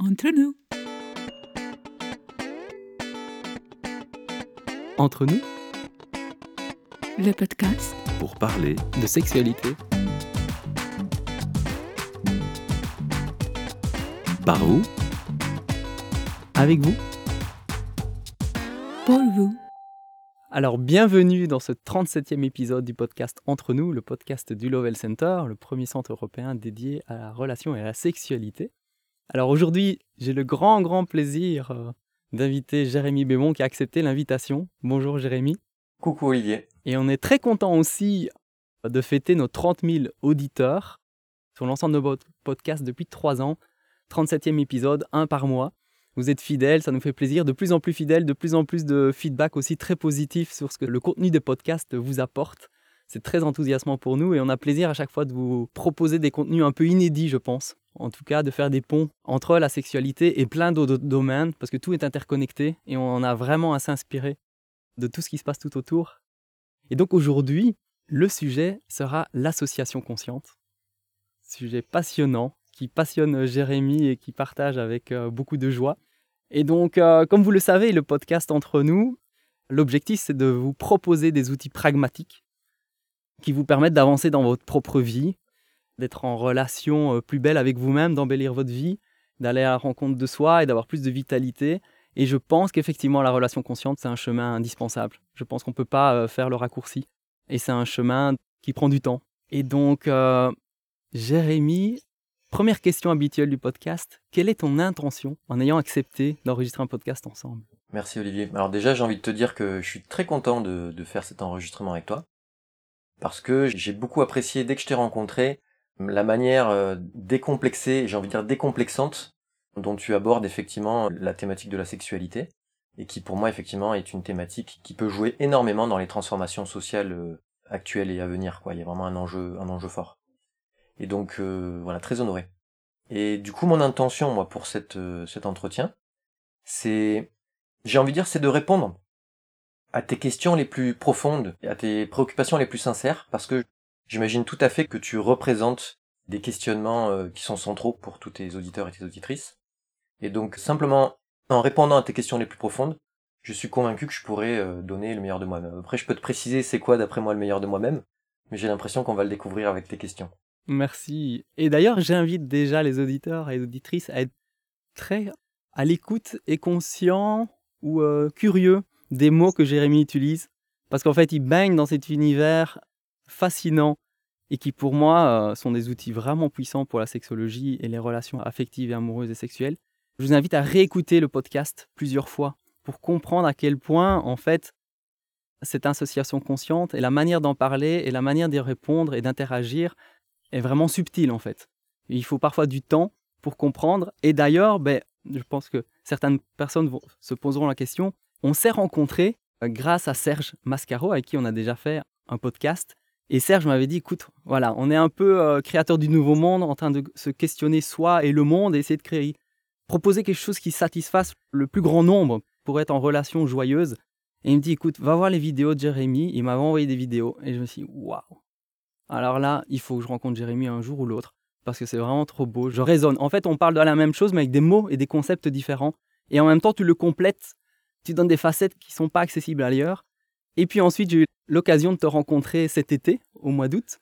Entre nous. Entre nous, Le podcast pour parler de sexualité, par vous avec vous. pour vous. Alors, bienvenue dans ce 37e épisode du podcast Entre nous, le podcast du Lovell Center, le premier centre européen dédié à la relation et à la sexualité. Alors aujourd'hui, j'ai le grand, grand plaisir euh, d'inviter Jérémy Bémon qui a accepté l'invitation. Bonjour Jérémy. Coucou Olivier. Et on est très content aussi de fêter nos 30 000 auditeurs sur l'ensemble de votre podcast depuis 3 ans. 37e épisode, un par mois. Vous êtes fidèles, ça nous fait plaisir. De plus en plus fidèles, de plus en plus de feedback aussi très positif sur ce que le contenu des podcasts vous apporte. C'est très enthousiasmant pour nous et on a plaisir à chaque fois de vous proposer des contenus un peu inédits, je pense. En tout cas, de faire des ponts entre la sexualité et plein d'autres domaines parce que tout est interconnecté et on a vraiment à s'inspirer de tout ce qui se passe tout autour. Et donc aujourd'hui, le sujet sera l'association consciente. Sujet passionnant qui passionne Jérémy et qui partage avec euh, beaucoup de joie. Et donc, euh, comme vous le savez, le podcast entre nous, l'objectif c'est de vous proposer des outils pragmatiques qui vous permettent d'avancer dans votre propre vie, d'être en relation euh, plus belle avec vous-même, d'embellir votre vie, d'aller à la rencontre de soi et d'avoir plus de vitalité. Et je pense qu'effectivement, la relation consciente, c'est un chemin indispensable. Je pense qu'on ne peut pas euh, faire le raccourci. Et c'est un chemin qui prend du temps. Et donc, euh, Jérémy, première question habituelle du podcast. Quelle est ton intention en ayant accepté d'enregistrer un podcast ensemble? Merci Olivier. Alors déjà j'ai envie de te dire que je suis très content de, de faire cet enregistrement avec toi. Parce que j'ai beaucoup apprécié dès que je t'ai rencontré la manière euh, décomplexée, j'ai envie de dire décomplexante, dont tu abordes effectivement la thématique de la sexualité. Et qui pour moi effectivement est une thématique qui peut jouer énormément dans les transformations sociales euh, actuelles et à venir. Quoi. Il y a vraiment un enjeu, un enjeu fort. Et donc euh, voilà, très honoré. Et du coup mon intention moi pour cet entretien, c'est j'ai envie de dire, c'est de répondre à tes questions les plus profondes, à tes préoccupations les plus sincères, parce que j'imagine tout à fait que tu représentes des questionnements euh, qui sont centraux pour tous tes auditeurs et tes auditrices. Et donc, simplement, en répondant à tes questions les plus profondes, je suis convaincu que je pourrais euh, donner le meilleur de moi-même. Après, je peux te préciser c'est quoi d'après moi le meilleur de moi-même, mais j'ai l'impression qu'on va le découvrir avec tes questions. Merci. Et d'ailleurs, j'invite déjà les auditeurs et auditrices à être très à l'écoute et conscients ou euh, curieux des mots que Jérémy utilise. Parce qu'en fait, il baigne dans cet univers fascinant et qui, pour moi, euh, sont des outils vraiment puissants pour la sexologie et les relations affectives et amoureuses et sexuelles. Je vous invite à réécouter le podcast plusieurs fois pour comprendre à quel point, en fait, cette association consciente et la manière d'en parler et la manière d'y répondre et d'interagir est vraiment subtile, en fait. Il faut parfois du temps pour comprendre. Et d'ailleurs, ben, je pense que certaines personnes vont- se poseront la question. On s'est rencontrés euh, grâce à Serge Mascaro, avec qui on a déjà fait un podcast. Et Serge m'avait dit, écoute, voilà, on est un peu euh, créateur du nouveau monde, en train de se questionner soi et le monde, et essayer de créer, proposer quelque chose qui satisfasse le plus grand nombre pour être en relation joyeuse. Et il me dit, écoute, va voir les vidéos de Jérémy. Il m'avait envoyé des vidéos, et je me suis dit, waouh. Alors là, il faut que je rencontre Jérémy un jour ou l'autre, parce que c'est vraiment trop beau. Je raisonne. En fait, on parle de la même chose, mais avec des mots et des concepts différents. Et en même temps, tu le complètes, tu donnes des facettes qui sont pas accessibles ailleurs. Et puis ensuite, j'ai eu l'occasion de te rencontrer cet été, au mois d'août.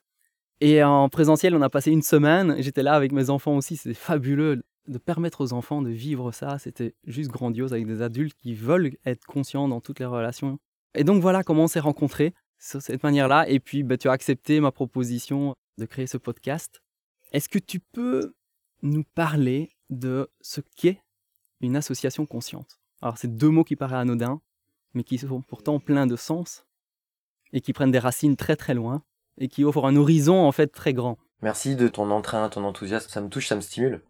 Et en présentiel, on a passé une semaine. J'étais là avec mes enfants aussi. C'était fabuleux de permettre aux enfants de vivre ça. C'était juste grandiose avec des adultes qui veulent être conscients dans toutes les relations. Et donc voilà comment on s'est rencontrés, sur cette manière-là. Et puis, bah, tu as accepté ma proposition de créer ce podcast. Est-ce que tu peux nous parler de ce qu'est une association consciente? Alors, c'est deux mots qui paraissent anodins, mais qui sont pourtant pleins de sens et qui prennent des racines très très loin et qui offrent un horizon en fait très grand. Merci de ton entrain, ton enthousiasme, ça me touche, ça me stimule.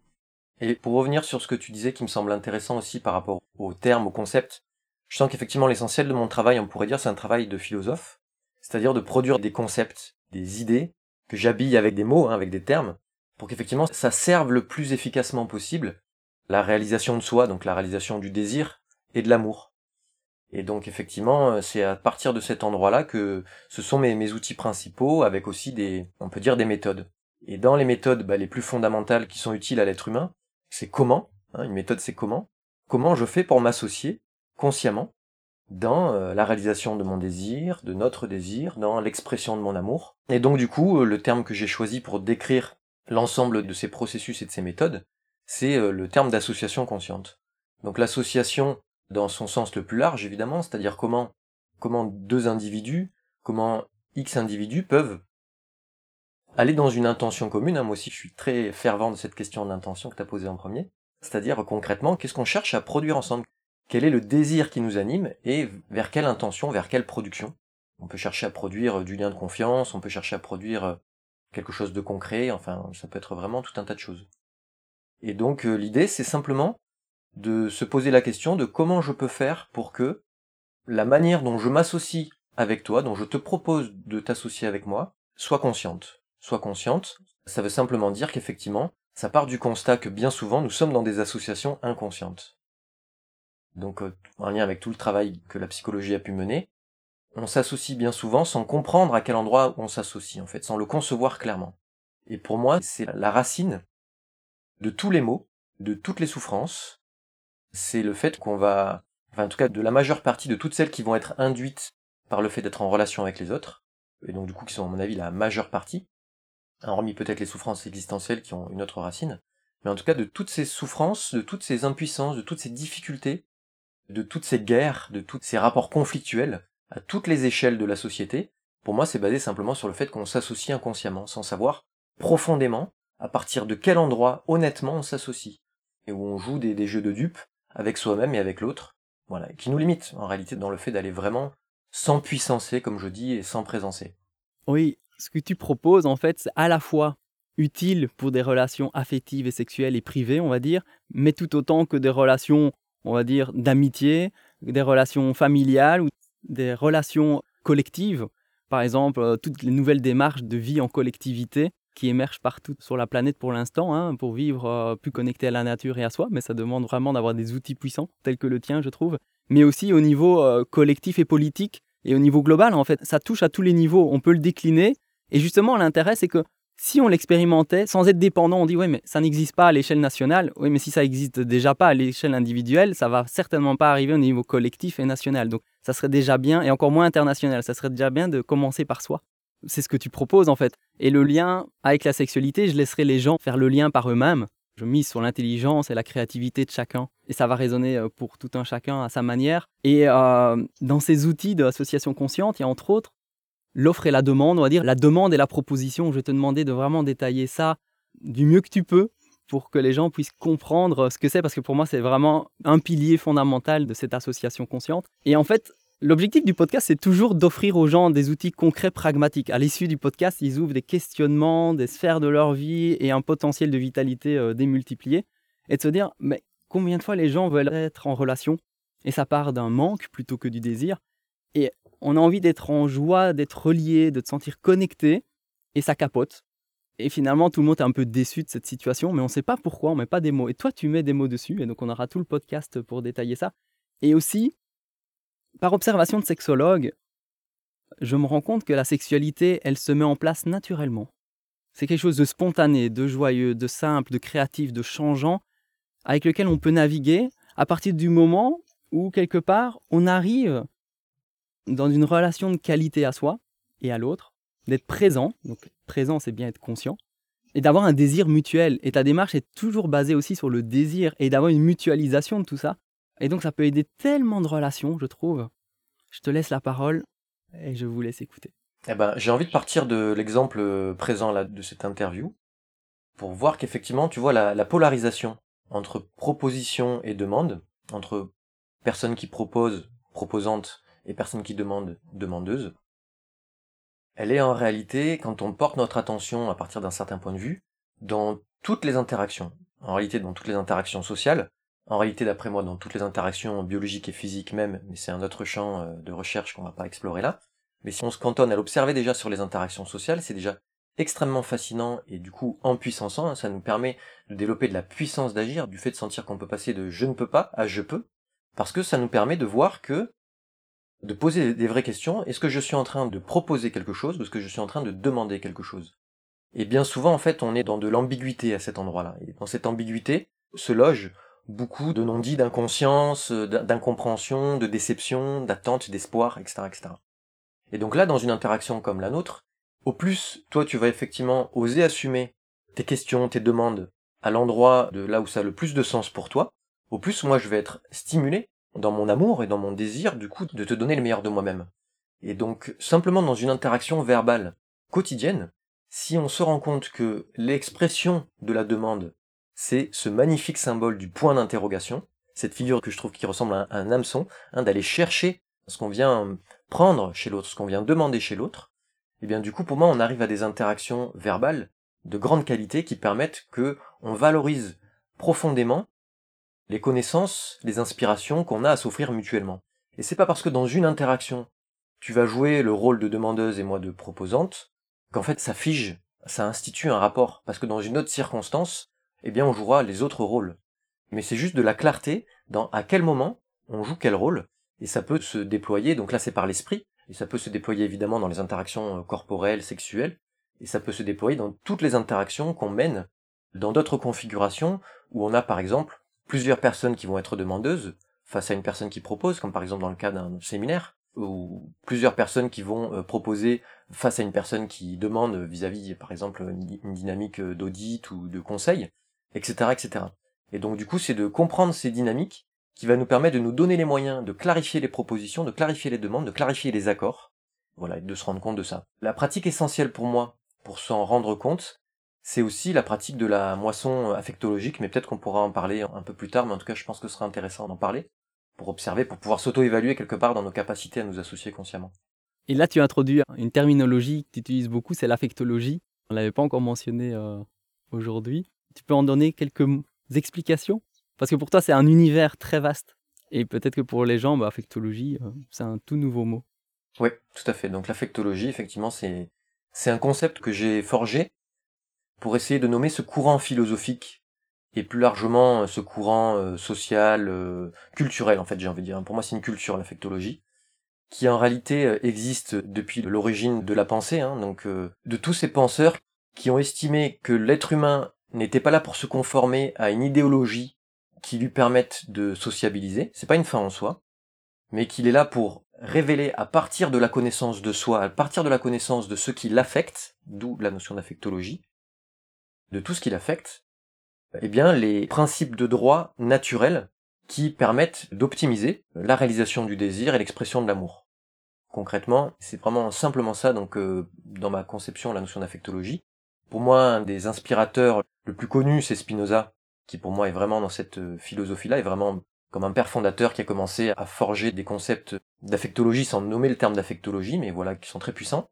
Et pour revenir sur ce que tu disais qui me semble intéressant aussi par rapport aux termes, aux concepts, je sens qu'effectivement l'essentiel de mon travail, on pourrait dire, c'est un travail de philosophe, c'est-à-dire de produire des concepts, des idées, que j'habille avec des mots, hein, avec des termes, pour qu'effectivement ça serve le plus efficacement possible la réalisation de soi, donc la réalisation du désir et de l'amour. Et donc effectivement, euh, c'est à partir de cet endroit-là que ce sont mes, outils principaux, avec aussi des, on peut dire des méthodes. Et dans les méthodes bah, les plus fondamentales qui sont utiles à l'être humain, c'est comment Hein, une méthode, c'est comment Comment je fais pour m'associer consciemment dans euh, la réalisation de mon désir, de notre désir, dans l'expression de mon amour. Et donc du coup, euh, le terme que j'ai choisi pour décrire l'ensemble de ces processus et de ces méthodes, c'est euh, le terme d'association consciente. Donc l'association dans son sens le plus large, évidemment, c'est-à-dire comment, comment deux individus, comment X individus peuvent aller dans une intention commune. Hein, moi aussi, je suis très fervent de cette question d'intention que tu as posée en premier. C'est-à-dire concrètement, qu'est-ce qu'on cherche à produire ensemble? Quel est le désir qui nous anime et vers quelle intention, vers quelle production? On peut chercher à produire du lien de confiance, on peut chercher à produire quelque chose de concret, enfin, ça peut être vraiment tout un tas de choses. Et donc euh, l'idée, c'est simplement de se poser la question de comment je peux faire pour que la manière dont je m'associe avec toi, dont je te propose de t'associer avec moi, soit consciente. Soit consciente, ça veut simplement dire qu'effectivement, ça part du constat que bien souvent nous sommes dans des associations inconscientes. Donc euh, en lien avec tout le travail que la psychologie a pu mener, on s'associe bien souvent sans comprendre à quel endroit on s'associe en fait, sans le concevoir clairement. Et pour moi, c'est la racine de tous les maux, de toutes les souffrances, c'est le fait qu'on va, enfin en tout cas de la majeure partie de toutes celles qui vont être induites par le fait d'être en relation avec les autres, et donc du coup qui sont à mon avis la majeure partie, hormis peut-être les souffrances existentielles qui ont une autre racine, mais en tout cas de toutes ces souffrances, de toutes ces impuissances, de toutes ces difficultés, de toutes ces guerres, de tous ces rapports conflictuels à toutes les échelles de la société, pour moi c'est basé simplement sur le fait qu'on s'associe inconsciemment, sans savoir profondément à partir de quel endroit honnêtement on s'associe, et où on joue des, jeux de dupes avec soi-même et avec l'autre, voilà, qui nous limite en réalité dans le fait d'aller vraiment sans puissancer, comme je dis, et sans présencer. Oui, ce que tu proposes, en fait, c'est à la fois utile pour des relations affectives et sexuelles et privées, on va dire, mais tout autant que des relations, on va dire, d'amitié, des relations familiales ou des relations collectives. Par exemple, euh, toutes les nouvelles démarches de vie en collectivité qui émergent partout sur la planète pour l'instant, hein, pour vivre euh, plus connecté à la nature et à soi, mais ça demande vraiment d'avoir des outils puissants, tels que le tien, je trouve, mais aussi au niveau euh, collectif et politique, et au niveau global, en fait, ça touche à tous les niveaux, on peut le décliner, et justement, l'intérêt, c'est que si on l'expérimentait sans être dépendant, on dit, oui, mais ça n'existe pas à l'échelle nationale, oui, mais si ça existe déjà pas à l'échelle individuelle, ça va certainement pas arriver au niveau collectif et national, donc ça serait déjà bien, et encore moins international, ça serait déjà bien de commencer par soi c'est ce que tu proposes en fait. Et le lien avec la sexualité, je laisserai les gens faire le lien par eux-mêmes. Je mise sur l'intelligence et la créativité de chacun. Et ça va résonner euh, pour tout un chacun à sa manière. Et euh, dans ces outils d'association consciente, il y a entre autres l'offre et la demande, on va dire la demande et la proposition. Je vais te demander de vraiment détailler ça du mieux que tu peux pour que les gens puissent comprendre ce que c'est, parce que pour moi, c'est vraiment un pilier fondamental de cette association consciente. Et en fait, L'objectif du podcast, c'est toujours d'offrir aux gens des outils concrets, pragmatiques. À l'issue du podcast, ils ouvrent des questionnements, des sphères de leur vie et un potentiel de vitalité euh, démultiplié. Et de se dire, mais combien de fois les gens veulent être en relation? Et ça part d'un manque plutôt que du désir. Et on a envie d'être en joie, d'être relié, de te sentir connecté. Et ça capote. Et finalement, tout le monde est un peu déçu de cette situation, mais on ne sait pas pourquoi, on ne met pas des mots. Et toi, tu mets des mots dessus, et donc on aura tout le podcast pour détailler ça. Et aussi, par observation de sexologue, je me rends compte que la sexualité, elle se met en place naturellement. C'est quelque chose de spontané, de joyeux, de simple, de créatif, de changeant, avec lequel on peut naviguer à partir du moment où, quelque part, on arrive dans une relation de qualité à soi et à l'autre, d'être présent, donc présent c'est bien être conscient, et d'avoir un désir mutuel. Et ta démarche est toujours basée aussi sur le désir et d'avoir une mutualisation de tout ça et donc ça peut aider tellement de relations, je trouve. Je te laisse la parole et je vous laisse écouter. Eh ben, j'ai envie de partir de l'exemple euh, présent là, de cette interview pour voir qu'effectivement, tu vois, la, la, polarisation entre proposition et demande, entre personnes qui proposent, proposantes, et personnes qui demandent, demandeuses, elle est en réalité, quand on porte notre attention à partir d'un certain point de vue, dans toutes les interactions, en réalité dans toutes les interactions sociales, en réalité, d'après moi, dans toutes les interactions biologiques et physiques même, mais c'est un autre champ euh, de recherche qu'on va pas explorer là. Mais si on se cantonne à l'observer déjà sur les interactions sociales, c'est déjà extrêmement fascinant et du coup en puissançant, hein, ça nous permet de développer de la puissance d'agir, du fait de sentir qu'on peut passer de je ne peux pas à je peux, parce que ça nous permet de voir que, de poser des vraies questions, est-ce que je suis en train de proposer quelque chose ou est-ce que je suis en train de demander quelque chose? Et bien souvent en fait on est dans de l'ambiguïté à cet endroit-là, et dans cette ambiguïté se loge beaucoup de non-dits, d'inconscience, euh, d'incompréhension, de déception, d'attente, d'espoir, etc., etc. Et donc là, dans une interaction comme la nôtre, au plus toi tu vas effectivement oser assumer tes questions, tes demandes à l'endroit de là où ça a le plus de sens pour toi, au plus moi je vais être stimulé dans mon amour et dans mon désir du coup de te donner le meilleur de moi-même. Et donc simplement dans une interaction verbale quotidienne, si on se rend compte que l'expression de la demande, c'est ce magnifique symbole du point d'interrogation, cette figure que je trouve qui ressemble à un, hameçon, hein, d'aller chercher ce qu'on vient prendre chez l'autre, ce qu'on vient demander chez l'autre, et eh bien du coup pour moi on arrive à des interactions verbales de grande qualité qui permettent que on valorise profondément les connaissances, les inspirations qu'on a à s'offrir mutuellement. Et c'est pas parce que dans une interaction, tu vas jouer le rôle de demandeuse et moi de proposante, qu'en fait ça fige, ça institue un rapport, parce que dans une autre circonstance, eh bien on jouera les autres rôles. Mais c'est juste de la clarté dans à quel moment on joue quel rôle, et ça peut se déployer, donc là c'est par l'esprit, et ça peut se déployer évidemment dans les interactions euh, corporelles, sexuelles, et ça peut se déployer dans toutes les interactions qu'on mène dans d'autres configurations où on a par exemple plusieurs personnes qui vont être demandeuses face à une personne qui propose, comme par exemple dans le cas d'un séminaire, ou plusieurs personnes qui vont euh, proposer face à une personne qui demande vis-à-vis, par exemple, une dynamique euh, d'audit ou de conseil, etc., etc. Et donc, du coup, c'est de comprendre ces dynamiques qui va nous permettre de nous donner les moyens de clarifier les propositions, de clarifier les demandes, de clarifier les accords, voilà, et de se rendre compte de ça. La pratique essentielle pour moi, pour s'en rendre compte, c'est aussi la pratique de la moisson affectologique, mais peut-être qu'on pourra en parler un peu plus tard, mais en tout cas, je pense que ce sera intéressant d'en parler pour observer, pour pouvoir s'auto-évaluer quelque part dans nos capacités à nous associer consciemment. Et là, tu as introduit une terminologie que tu utilises beaucoup, c'est l'affectologie. On ne l'avait pas encore mentionné euh, aujourd'hui. Tu peux en donner quelques explications? Parce que pour toi, c'est un univers très vaste. Et peut-être que pour les gens, bah, affectologie, euh, c'est un tout nouveau mot. Oui, tout à fait. Donc l'affectologie, effectivement, c'est, c'est un concept que j'ai forgé pour essayer de nommer ce courant philosophique et plus largement euh, ce courant euh, social, culturel en fait j'ai envie de dire. Pour moi c'est une culture l'affectologie qui en réalité existe depuis l'origine de la pensée, hein, donc de tous ces penseurs qui ont estimé que l'être humain n'était pas là pour se conformer à une idéologie qui lui permette de sociabiliser, c'est pas une fin en soi, mais qu'il est là pour révéler à partir de la connaissance de soi, à partir de la connaissance de ce qui l'affecte, d'où la notion d'affectologie, de tout ce qui l'affecte, eh bien, les principes de droit naturels qui permettent d'optimiser la réalisation du désir et l'expression de l'amour. Concrètement, c'est vraiment simplement ça, donc, euh, dans ma conception, la notion d'affectologie. Pour moi, un des inspirateurs le plus connu, c'est Spinoza, qui pour moi est vraiment dans cette euh, philosophie-là, est vraiment comme un père fondateur qui a commencé à forger des concepts d'affectologie sans nommer le terme d'affectologie, mais voilà, qui sont très puissants.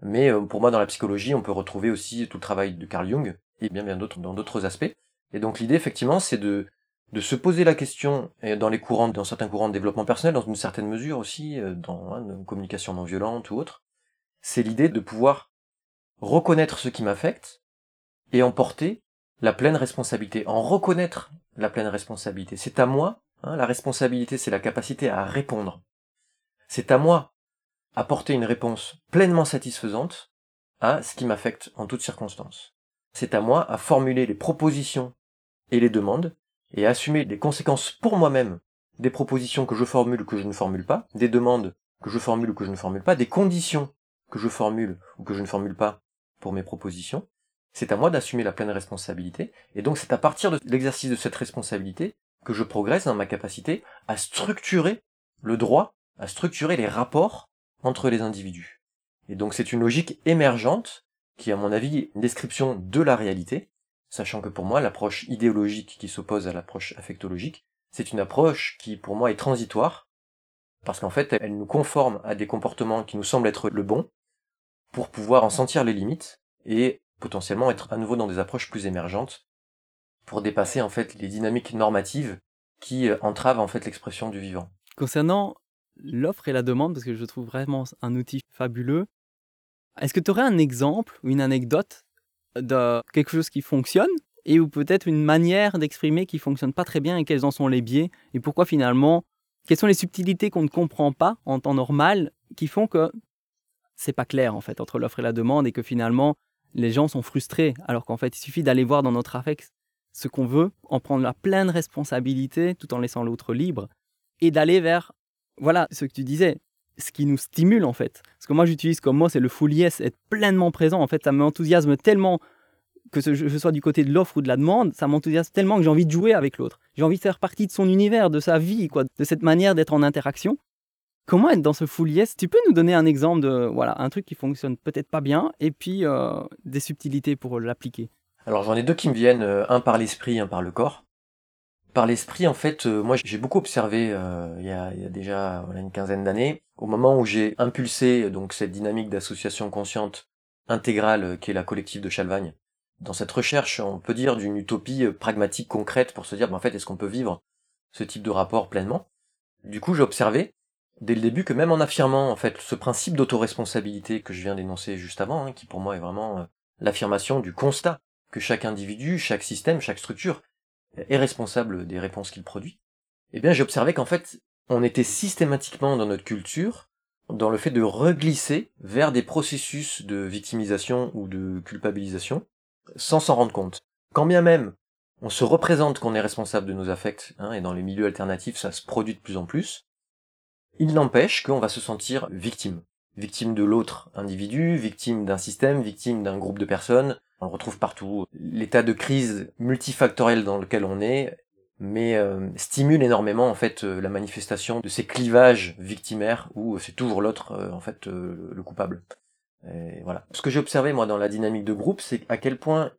Mais euh, pour moi, dans la psychologie, on peut retrouver aussi tout le travail de Carl Jung, et bien bien d'autres dans d'autres aspects. Et donc l'idée, effectivement, c'est de, de se poser la question, et dans les courants, dans certains courants de développement personnel, dans une certaine mesure aussi, euh, dans hein, une communication non violente ou autre, c'est l'idée de pouvoir reconnaître ce qui m'affecte et en porter la pleine responsabilité, en reconnaître la pleine responsabilité. C'est à moi, hein, la responsabilité, c'est la capacité à répondre. C'est à moi à porter une réponse pleinement satisfaisante à ce qui m'affecte en toutes circonstances. C'est à moi à formuler les propositions et les demandes, et assumer les conséquences pour moi-même des propositions que je formule ou que je ne formule pas, des demandes que je formule ou que je ne formule pas, des conditions que je formule ou que je ne formule pas pour mes propositions. C'est à moi d'assumer la pleine responsabilité, et donc c'est à partir de l'exercice de cette responsabilité que je progresse dans ma capacité à structurer le droit, à structurer les rapports entre les individus. Et donc c'est une logique émergente qui, à mon avis, une description de la réalité, sachant que pour moi, l'approche idéologique qui s'oppose à l'approche affectologique, c'est une approche qui, pour moi, est transitoire, parce qu'en fait, elle nous conforme à des comportements qui nous semblent être le bon, pour pouvoir en sentir les limites, et potentiellement être à nouveau dans des approches plus émergentes, pour dépasser, en fait, les dynamiques normatives qui euh, entravent, en fait, l'expression du vivant. Concernant l'offre et la demande, parce que je trouve vraiment un outil fabuleux, est-ce que tu aurais un exemple ou une anecdote de quelque chose qui fonctionne et ou peut-être une manière d'exprimer qui fonctionne pas très bien et quels en sont les biais et pourquoi finalement quelles sont les subtilités qu'on ne comprend pas en temps normal qui font que c'est pas clair en fait entre l'offre et la demande et que finalement les gens sont frustrés alors qu'en fait il suffit d'aller voir dans notre affect ce qu'on veut, en prendre la pleine responsabilité tout en laissant l'autre libre et d'aller vers, voilà, ce que tu disais, ce qui nous stimule en fait. Ce que moi j'utilise comme mot, c'est le full yes, être pleinement présent. En fait, ça m'enthousiasme tellement que je sois du côté de l'offre ou de la demande, ça m'enthousiasme tellement que j'ai envie de jouer avec l'autre. J'ai envie de faire partie de son univers, de sa vie, quoi, de cette manière d'être en interaction. Comment être dans ce full yes? Tu peux nous donner un exemple de voilà un truc qui fonctionne peut-être pas bien et puis euh, des subtilités pour l'appliquer? Alors j'en ai deux qui me viennent, euh, un par l'esprit, un par le corps. Par l'esprit, en fait, euh, moi j'ai beaucoup observé il y, a, déjà une quinzaine d'années, au moment où j'ai impulsé donc cette dynamique d'association consciente intégrale qui est la collective de Chalvagne, dans cette recherche, on peut dire, d'une utopie euh, pragmatique concrète pour se dire, ben, en fait, est-ce qu'on peut vivre ce type de rapport pleinement? Du coup, j'ai observé, dès le début, que même en affirmant, en fait, ce principe d'autoresponsabilité que je viens d'énoncer juste avant, hein, qui pour moi est vraiment euh, l'affirmation du constat que chaque individu, chaque système, chaque structure est responsable des réponses qu'il produit, eh bien, j'ai observé qu'en fait, on était systématiquement dans notre culture dans le fait de reglisser vers des processus de victimisation ou de culpabilisation, sans s'en rendre compte. Quand bien même on se représente qu'on est responsable de nos affects, hein, et dans les milieux alternatifs ça se produit de plus en plus, il n'empêche qu'on va se sentir victime. Victime de l'autre individu, victime d'un système, victime d'un groupe de personnes. On le retrouve partout. L'état de crise multifactoriel dans lequel on est, mais euh, stimule énormément en fait euh, la manifestation de ces clivages victimaires où c'est toujours l'autre euh, en fait le coupable. Et voilà. Ce que j'ai observé moi dans la dynamique de groupe, c'est à quel point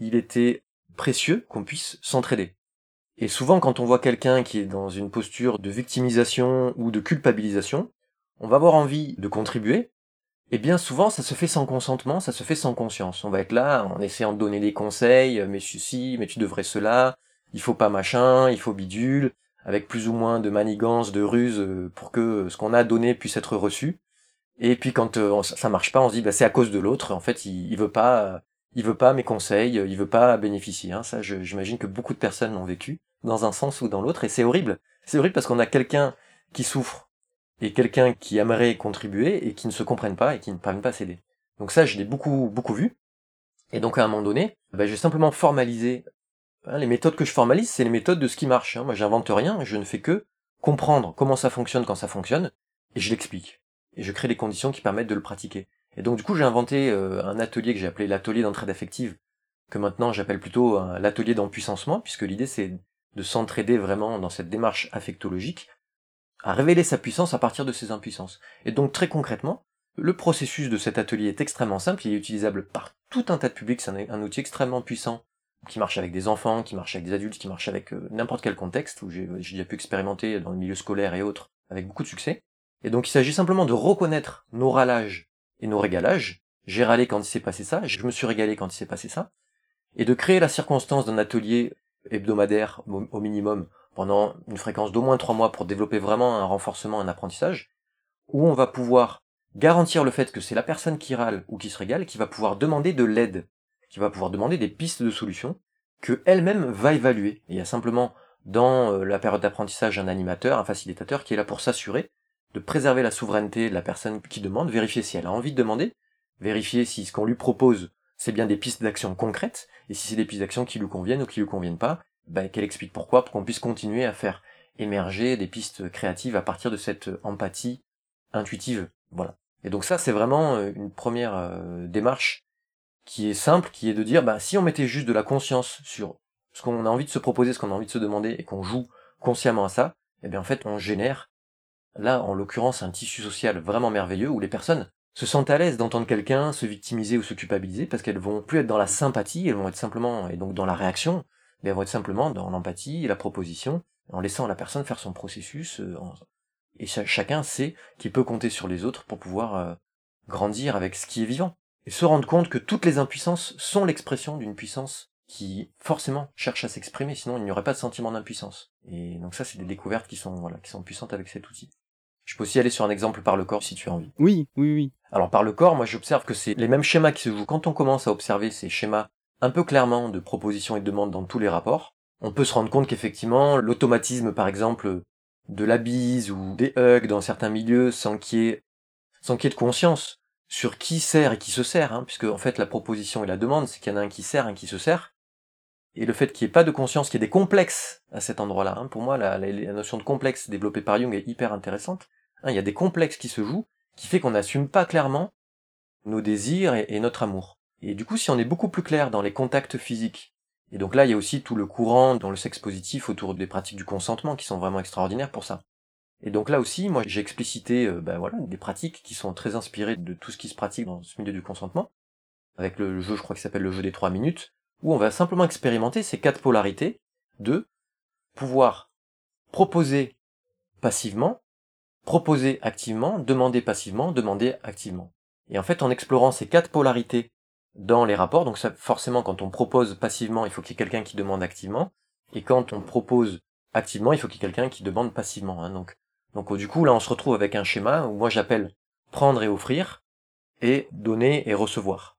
il était précieux qu'on puisse s'entraider. Et souvent quand on voit quelqu'un qui est dans une posture de victimisation ou de culpabilisation, on va avoir envie de contribuer, et bien souvent ça se fait sans consentement, ça se fait sans conscience. On va être là en essayant de donner des conseils, mais ceci, mais tu devrais cela, il faut pas machin, il faut bidule, avec plus ou moins de manigance, de ruse euh, pour que ce qu'on a donné puisse être reçu. Et puis quand euh, ça marche pas, on se dit bah, c'est à cause de l'autre. En fait, il, il veut pas, il veut pas mes conseils, il veut pas bénéficier. Hein. Ça, j'imagine que beaucoup de personnes l'ont vécu dans un sens ou dans l'autre, et c'est horrible. C'est horrible parce qu'on a quelqu'un qui souffre et quelqu'un qui aimerait contribuer et qui ne se comprennent pas et qui ne parviennent pas à s'aider. Donc ça, je l'ai beaucoup beaucoup vu. Et donc à un moment donné, bah, j'ai simplement formalisé hein, les méthodes que je formalise, c'est les méthodes de ce qui marche. Hein. Moi, j'invente rien, je ne fais que comprendre comment ça fonctionne quand ça fonctionne, et je l'explique et je crée les conditions qui permettent de le pratiquer. Et donc du coup j'ai inventé euh, un atelier que j'ai appelé l'atelier d'entraide affective, que maintenant j'appelle plutôt l'atelier d'empuissancement, puisque l'idée c'est de s'entraider vraiment dans cette démarche affectologique, à révéler sa puissance à partir de ses impuissances. Et donc très concrètement, le processus de cet atelier est extrêmement simple, il est utilisable par tout un tas de publics, c'est un, outil extrêmement puissant, qui marche avec des enfants, qui marche avec des adultes, qui marche avec euh, n'importe quel contexte, où j'ai déjà pu expérimenter dans le milieu scolaire et autres, avec beaucoup de succès. Et donc il s'agit simplement de reconnaître nos râlages et nos régalages. J'ai râlé quand il s'est passé ça, je me suis régalé quand il s'est passé ça, et de créer la circonstance d'un atelier hebdomadaire au minimum pendant une fréquence d'au moins trois mois pour développer vraiment un renforcement, un apprentissage, où on va pouvoir garantir le fait que c'est la personne qui râle ou qui se régale qui va pouvoir demander de l'aide, qui va pouvoir demander des pistes de solutions, que elle-même va évaluer. Et il y a simplement dans euh, la période d'apprentissage un animateur, un facilitateur qui est là pour s'assurer de préserver la souveraineté de la personne qui demande, vérifier si elle a envie de demander, vérifier si ce qu'on lui propose, c'est bien des pistes d'action concrètes, et si c'est des pistes d'action qui lui conviennent ou qui lui conviennent pas, ben, qu'elle explique pourquoi, pour qu'on puisse continuer à faire émerger des pistes créatives à partir de cette empathie intuitive. Voilà. Et donc ça, c'est vraiment euh, une première euh, démarche qui est simple, qui est de dire, bah, si on mettait juste de la conscience sur ce qu'on a envie de se proposer, ce qu'on a envie de se demander, et qu'on joue consciemment à ça, eh bien en fait, on génère Là, en l'occurrence, un tissu social vraiment merveilleux où les personnes se sentent à l'aise d'entendre quelqu'un se victimiser ou se culpabiliser parce qu'elles vont plus être dans la sympathie, elles vont être simplement, et donc dans la réaction, mais elles vont être simplement dans l'empathie et la proposition, en laissant la personne faire son processus, euh, et chacun sait qu'il peut compter sur les autres pour pouvoir euh, grandir avec ce qui est vivant. Et se rendre compte que toutes les impuissances sont l'expression d'une puissance qui forcément cherche à s'exprimer, sinon il n'y aurait pas de sentiment d'impuissance. Et donc ça, c'est des découvertes qui sont, voilà, qui sont puissantes avec cet outil. Je peux aussi aller sur un exemple par le corps si tu as envie. Oui, oui, oui. Alors par le corps, moi j'observe que c'est les mêmes schémas qui se jouent. Quand on commence à observer ces schémas un peu clairement de propositions et de demandes dans tous les rapports, on peut se rendre compte qu'effectivement, l'automatisme par exemple de la bise ou des hugs dans certains milieux sans qu'il y ait, sans qu'il y ait de conscience sur qui sert et qui se sert, hein, puisque en fait la proposition et la demande, c'est qu'il y en a un qui sert, un qui se sert, et le fait qu'il n'y ait pas de conscience, qu'il y ait des complexes à cet endroit-là. Hein. Pour moi, la, notion de complexe développée par Jung est hyper intéressante. Hein, il y a des complexes qui se jouent, qui fait qu'on n'assume pas clairement nos désirs et, notre amour. Et du coup, si on est beaucoup plus clair dans les contacts physiques, et donc là, il y a aussi tout le courant dans le sexe positif autour des pratiques du consentement qui sont vraiment extraordinaires pour ça. Et donc là aussi, moi, j'ai explicité, euh, ben voilà, des pratiques qui sont très inspirées de tout ce qui se pratique dans ce milieu du consentement, avec le jeu, je crois, qui s'appelle le jeu des trois minutes, où on va simplement expérimenter ces quatre polarités de pouvoir proposer passivement, proposer activement, demander passivement, demander activement. Et en fait, en explorant ces quatre polarités dans les rapports, donc forcément, quand on propose passivement, il faut qu'il y ait quelqu'un qui demande activement, et quand on propose activement, il faut qu'il y ait quelqu'un qui demande passivement. Hein. donc, donc du coup, là, on se retrouve avec un schéma où moi j'appelle prendre et offrir, et donner et recevoir.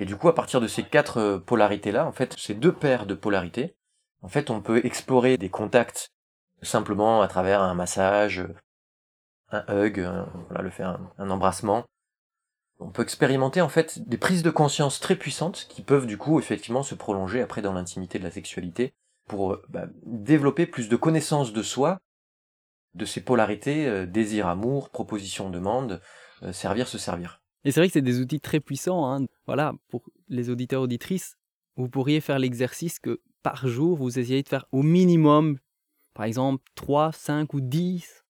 Et du coup, à partir de ces quatre euh, polarités-là, en fait, ces deux paires de polarités, en fait, on peut explorer des contacts simplement à travers un massage, un hug, un, voilà, le faire un, embrassement. On peut expérimenter en fait des prises de conscience très puissantes qui peuvent du coup effectivement se prolonger après dans l'intimité de la sexualité pour euh, bah, développer plus de connaissance de soi, de ces polarités, euh, désir, amour, proposition, demande, servir, se servir. Et c'est vrai que c'est des outils très puissants. Hein. Voilà, pour les auditeurs auditrices, vous pourriez faire l'exercice que par jour, vous essayez de faire au minimum, par exemple, 3, 5 ou 10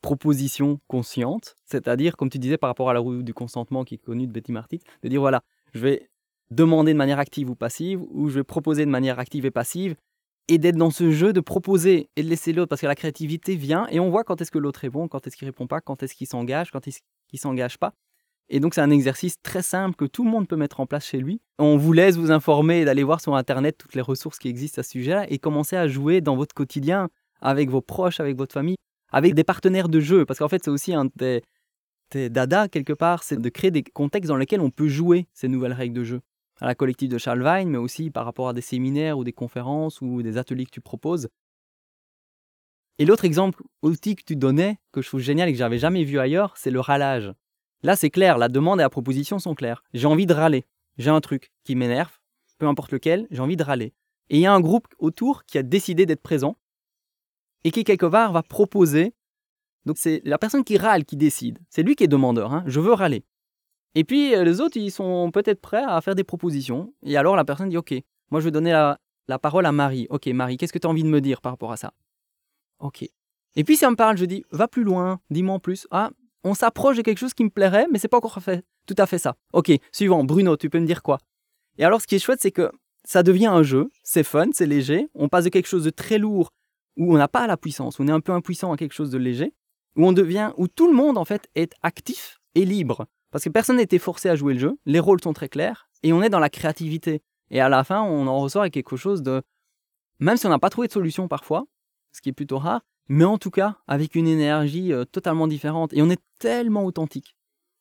propositions conscientes. C'est-à-dire, comme tu disais par rapport à la roue du consentement qui est connue de Betty Marty, de dire voilà, je vais demander de manière active ou passive, ou je vais proposer de manière active et passive, et d'être dans ce jeu de proposer et de laisser l'autre, parce que la créativité vient et on voit quand est-ce que l'autre répond, quand est-ce qu'il répond pas, quand est-ce qu'il s'engage, quand est-ce qu'il s'engage pas. Et donc c'est un exercice très simple que tout le monde peut mettre en place chez lui. On vous laisse vous informer et d'aller voir sur Internet toutes les ressources qui existent à ce sujet-là et commencer à jouer dans votre quotidien avec vos proches, avec votre famille, avec des partenaires de jeu. Parce qu'en fait c'est aussi un des, dada quelque part, c'est de créer des contextes dans lesquels on peut jouer ces nouvelles règles de jeu. À la collective de Charles Vine, mais aussi par rapport à des séminaires ou des conférences ou des ateliers que tu proposes. Et l'autre exemple outil que tu donnais, que je trouve génial et que j'avais jamais vu ailleurs, c'est le ralage. Là, c'est clair, la demande et la proposition sont claires. J'ai envie de râler. J'ai un truc qui m'énerve, peu importe lequel, j'ai envie de râler. Et il y a un groupe autour qui a décidé d'être présent et qui, quelque part, va proposer. Donc, c'est la personne qui râle qui décide. C'est lui qui est demandeur. Hein. Je veux râler. Et puis, euh, les autres, ils sont peut-être prêts à faire des propositions. Et alors, la personne dit Ok, moi, je vais donner la, la parole à Marie. Ok, Marie, qu'est-ce que tu as envie de me dire par rapport à ça? Ok. Et puis, elle me parle, je dis Va plus loin, dis-moi en plus. Ah, on s'approche de quelque chose qui me plairait, mais c'est pas encore tout à fait ça. Ok, suivant, Bruno, tu peux me dire quoi? Et alors, ce qui est chouette, c'est que ça devient un jeu, c'est fun, c'est léger, on passe de quelque chose de très lourd, où on n'a pas la puissance, on est un peu impuissant à quelque chose de léger, où on devient, où tout le monde en fait est actif et libre, parce que personne été forcé à jouer le jeu, les rôles sont très clairs, et on est dans la créativité. Et à la fin, on en ressort avec quelque chose de, même si on n'a pas trouvé de solution parfois, ce qui est plutôt rare, mais en tout cas avec une énergie euh, totalement différente. Et on est tellement authentique,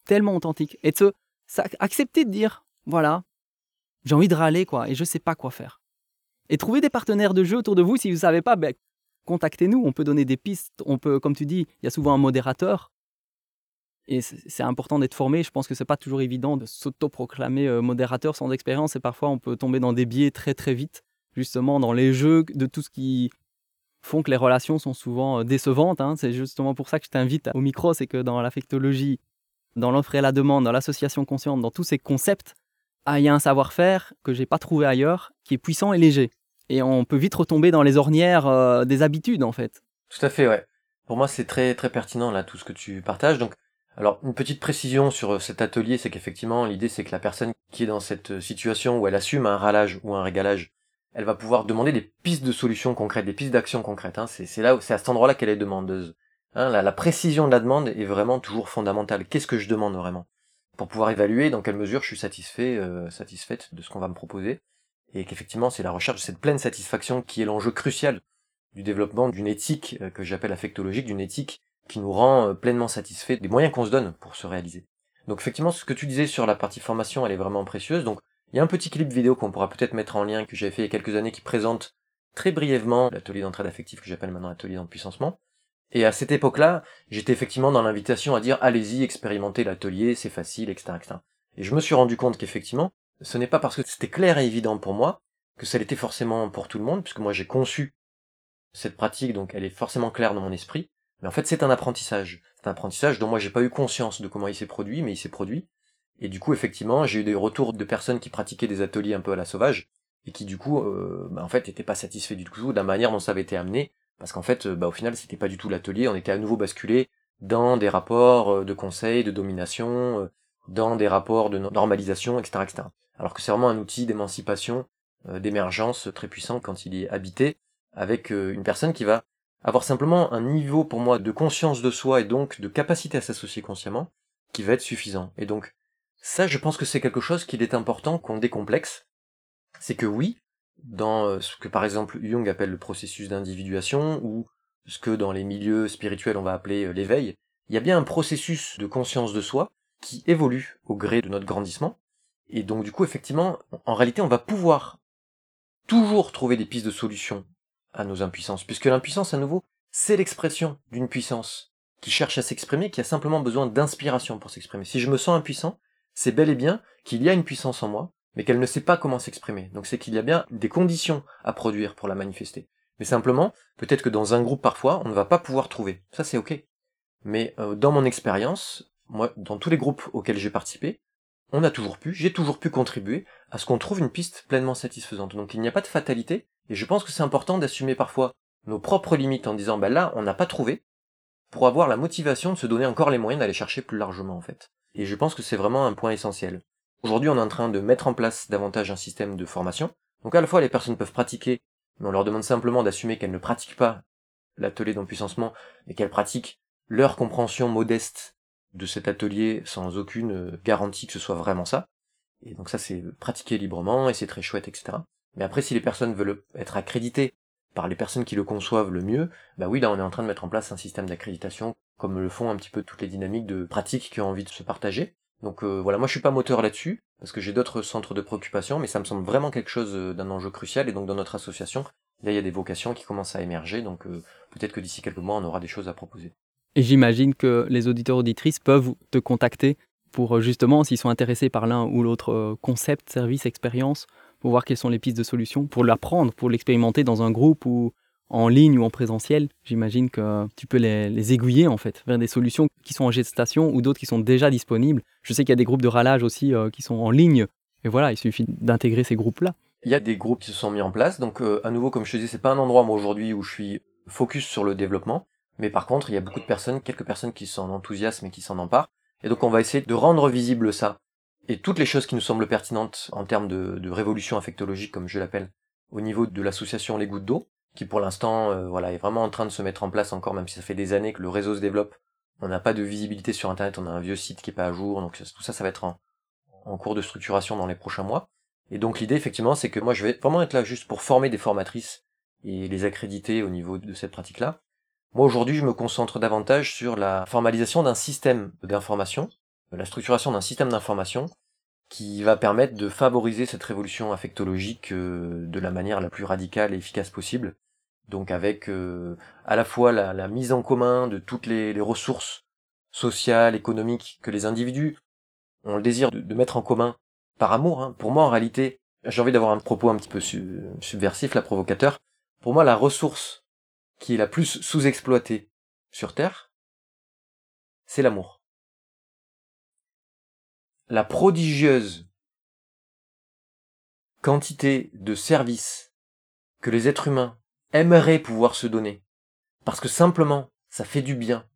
tellement authentique. Et de se, accepter de dire, voilà, j'ai envie de râler, quoi, et je sais pas quoi faire. Et trouver des partenaires de jeu autour de vous, si vous ne savez pas, ben, contactez-nous, on peut donner des pistes, on peut, comme tu dis, il y a souvent un modérateur. Et c'est important d'être formé. Je pense que c'est pas toujours évident de s'auto-proclamer euh, modérateur sans expérience. Et parfois, on peut tomber dans des biais très très vite, justement dans les jeux de tout ce qui font que les relations sont souvent euh, décevantes. Hein. C'est justement pour ça que je t'invite au micro, c'est que dans l'affectologie, dans l'offre et la demande, dans l'association consciente, dans tous ces concepts, ah, il y a un savoir-faire que j'ai pas trouvé ailleurs, qui est puissant et léger. Et on peut vite retomber dans les ornières euh, des habitudes, en fait. Tout à fait, ouais. Pour moi, c'est très très pertinent là tout ce que tu partages. Donc, alors une petite précision sur euh, cet atelier, c'est qu'effectivement l'idée c'est que la personne qui est dans cette situation où elle assume un râlage ou un régalage elle va pouvoir demander des pistes de solutions concrètes, des pistes d'action concrètes. Hein. C'est là, c'est à cet endroit-là qu'elle est demandeuse. Hein, la, précision de la demande est vraiment toujours fondamentale. Qu'est-ce que je demande vraiment? Pour pouvoir évaluer dans quelle mesure je suis satisfait, euh, satisfaite de ce qu'on va me proposer, et qu'effectivement c'est la recherche de cette pleine satisfaction qui est l'enjeu crucial du développement d'une éthique euh, que j'appelle affectologique, d'une éthique qui nous rend euh, pleinement satisfait des moyens qu'on se donne pour se réaliser. Donc effectivement, ce que tu disais sur la partie formation, elle est vraiment précieuse. Donc il y a un petit clip vidéo qu'on pourra peut-être mettre en lien que j'avais fait il y a quelques années qui présente très brièvement l'atelier d'entraide affective que j'appelle maintenant l'atelier d'empuissancement. Et à cette époque-là, j'étais effectivement dans l'invitation à dire allez-y, expérimentez l'atelier, c'est facile, etc., etc. Et je me suis rendu compte qu'effectivement, ce n'est pas parce que c'était clair et évident pour moi que ça l'était forcément pour tout le monde, puisque moi j'ai conçu cette pratique, donc elle est forcément claire dans mon esprit. Mais en fait, c'est un apprentissage. C'est un apprentissage dont moi j'ai pas eu conscience de comment il s'est produit, mais il s'est produit. Et du coup, effectivement, j'ai eu des retours de personnes qui pratiquaient des ateliers un peu à la sauvage, et qui du coup, euh, bah, en fait, n'étaient pas satisfaits du tout de la manière dont ça avait été amené, parce qu'en fait, bah, au final, c'était pas du tout l'atelier, on était à nouveau basculé dans des rapports euh, de conseil, de domination, euh, dans des rapports de normalisation, etc., etc. Alors que c'est vraiment un outil d'émancipation, d'émergence très puissant quand il est habité avec une personne qui va avoir simplement un niveau pour moi de conscience de soi et donc de capacité à s'associer consciemment qui va être suffisant. Et donc ça, je pense que c'est quelque chose qu'il est important qu'on décomplexe. C'est que oui, dans euh, ce que par exemple Jung appelle le processus d'individuation, ou ce que dans les milieux spirituels on va appeler euh, l'éveil, il y a bien un processus de conscience de soi qui évolue au gré de notre grandissement. Et donc du coup, effectivement, en réalité, on va pouvoir toujours trouver des pistes de solutions à nos impuissances, puisque l'impuissance, à nouveau, c'est l'expression d'une puissance qui cherche à s'exprimer, qui a simplement besoin d'inspiration pour s'exprimer. Si je me sens impuissant, c'est bel et bien qu'il y a une puissance en moi, mais qu'elle ne sait pas comment s'exprimer. Donc c'est qu'il y a bien des conditions à produire pour la manifester. Mais simplement, peut-être que dans un groupe parfois, on ne va pas pouvoir trouver. Ça c'est ok. Mais euh, dans mon expérience, moi, dans tous les groupes auxquels j'ai participé, on a toujours pu, j'ai toujours pu contribuer à ce qu'on trouve une piste pleinement satisfaisante. Donc il n'y a pas de fatalité, et je pense que c'est important d'assumer parfois nos propres limites en disant, bah là, on n'a pas trouvé, pour avoir la motivation de se donner encore les moyens d'aller chercher plus largement en fait. Et je pense que c'est vraiment un point essentiel. Aujourd'hui, on est en train de mettre en place davantage un système de formation. Donc à la fois, les personnes peuvent pratiquer, mais on leur demande simplement d'assumer qu'elles ne pratiquent pas l'atelier d'empuissancement, mais qu'elles pratiquent leur compréhension modeste de cet atelier sans aucune euh, garantie que ce soit vraiment ça. Et donc ça, c'est pratiquer librement, et c'est très chouette, etc. Mais après, si les personnes veulent être accréditées par les personnes qui le conçoivent le mieux, bah oui, là, on est en train de mettre en place un système d'accréditation comme le font un petit peu toutes les dynamiques de pratique qui ont envie de se partager. Donc euh, voilà, moi je suis pas moteur là-dessus, parce que j'ai d'autres centres de préoccupation, mais ça me semble vraiment quelque chose euh, d'un enjeu crucial, et donc dans notre association, là il y a des vocations qui commencent à émerger, donc euh, peut-être que d'ici quelques mois on aura des choses à proposer. Et j'imagine que les auditeurs auditrices peuvent te contacter pour justement, s'ils sont intéressés par l'un ou l'autre concept, service, expérience, pour voir quelles sont les pistes de solutions, pour l'apprendre, pour l'expérimenter dans un groupe ou en ligne ou en présentiel, j'imagine que tu peux les, aiguiller en fait vers des solutions qui sont en gestation ou d'autres qui sont déjà disponibles. Je sais qu'il y a des groupes de ralage aussi euh, qui sont en ligne. Et voilà, il suffit d'intégrer ces groupes-là. Il y a des groupes qui se sont mis en place. Donc euh, à nouveau, comme je te dis, c'est pas un endroit moi aujourd'hui où je suis focus sur le développement. Mais par contre, il y a beaucoup de personnes, quelques personnes qui sont enthousiastes et qui s'en emparent. Et donc on va essayer de rendre visible ça. Et toutes les choses qui nous semblent pertinentes en termes de, de révolution affectologique, comme je l'appelle, au niveau de l'association Les Gouttes d'eau, qui pour l'instant euh, voilà est vraiment en train de se mettre en place encore, même si ça fait des années que le réseau se développe. On n'a pas de visibilité sur Internet, on a un vieux site qui est pas à jour, donc tout ça, ça va être en, en cours de structuration dans les prochains mois. Et donc l'idée effectivement, c'est que moi je vais vraiment être là juste pour former des formatrices et les accréditer au niveau de cette pratique-là. Moi aujourd'hui, je me concentre davantage sur la formalisation d'un système d'information, la structuration d'un système d'information qui va permettre de favoriser cette révolution affectologique euh, de la manière la plus radicale et efficace possible, donc avec euh, à la fois la, mise en commun de toutes les, ressources sociales, économiques que les individus ont le désir de, mettre en commun par amour. Hein. Pour moi, en réalité, j'ai envie d'avoir un propos un petit peu subversif, la provocateur. Pour moi, la ressource qui est la plus sous-exploitée sur Terre, c'est l'amour. La prodigieuse quantité de services que les êtres humains aimerait pouvoir se donner, parce que simplement, ça fait du bien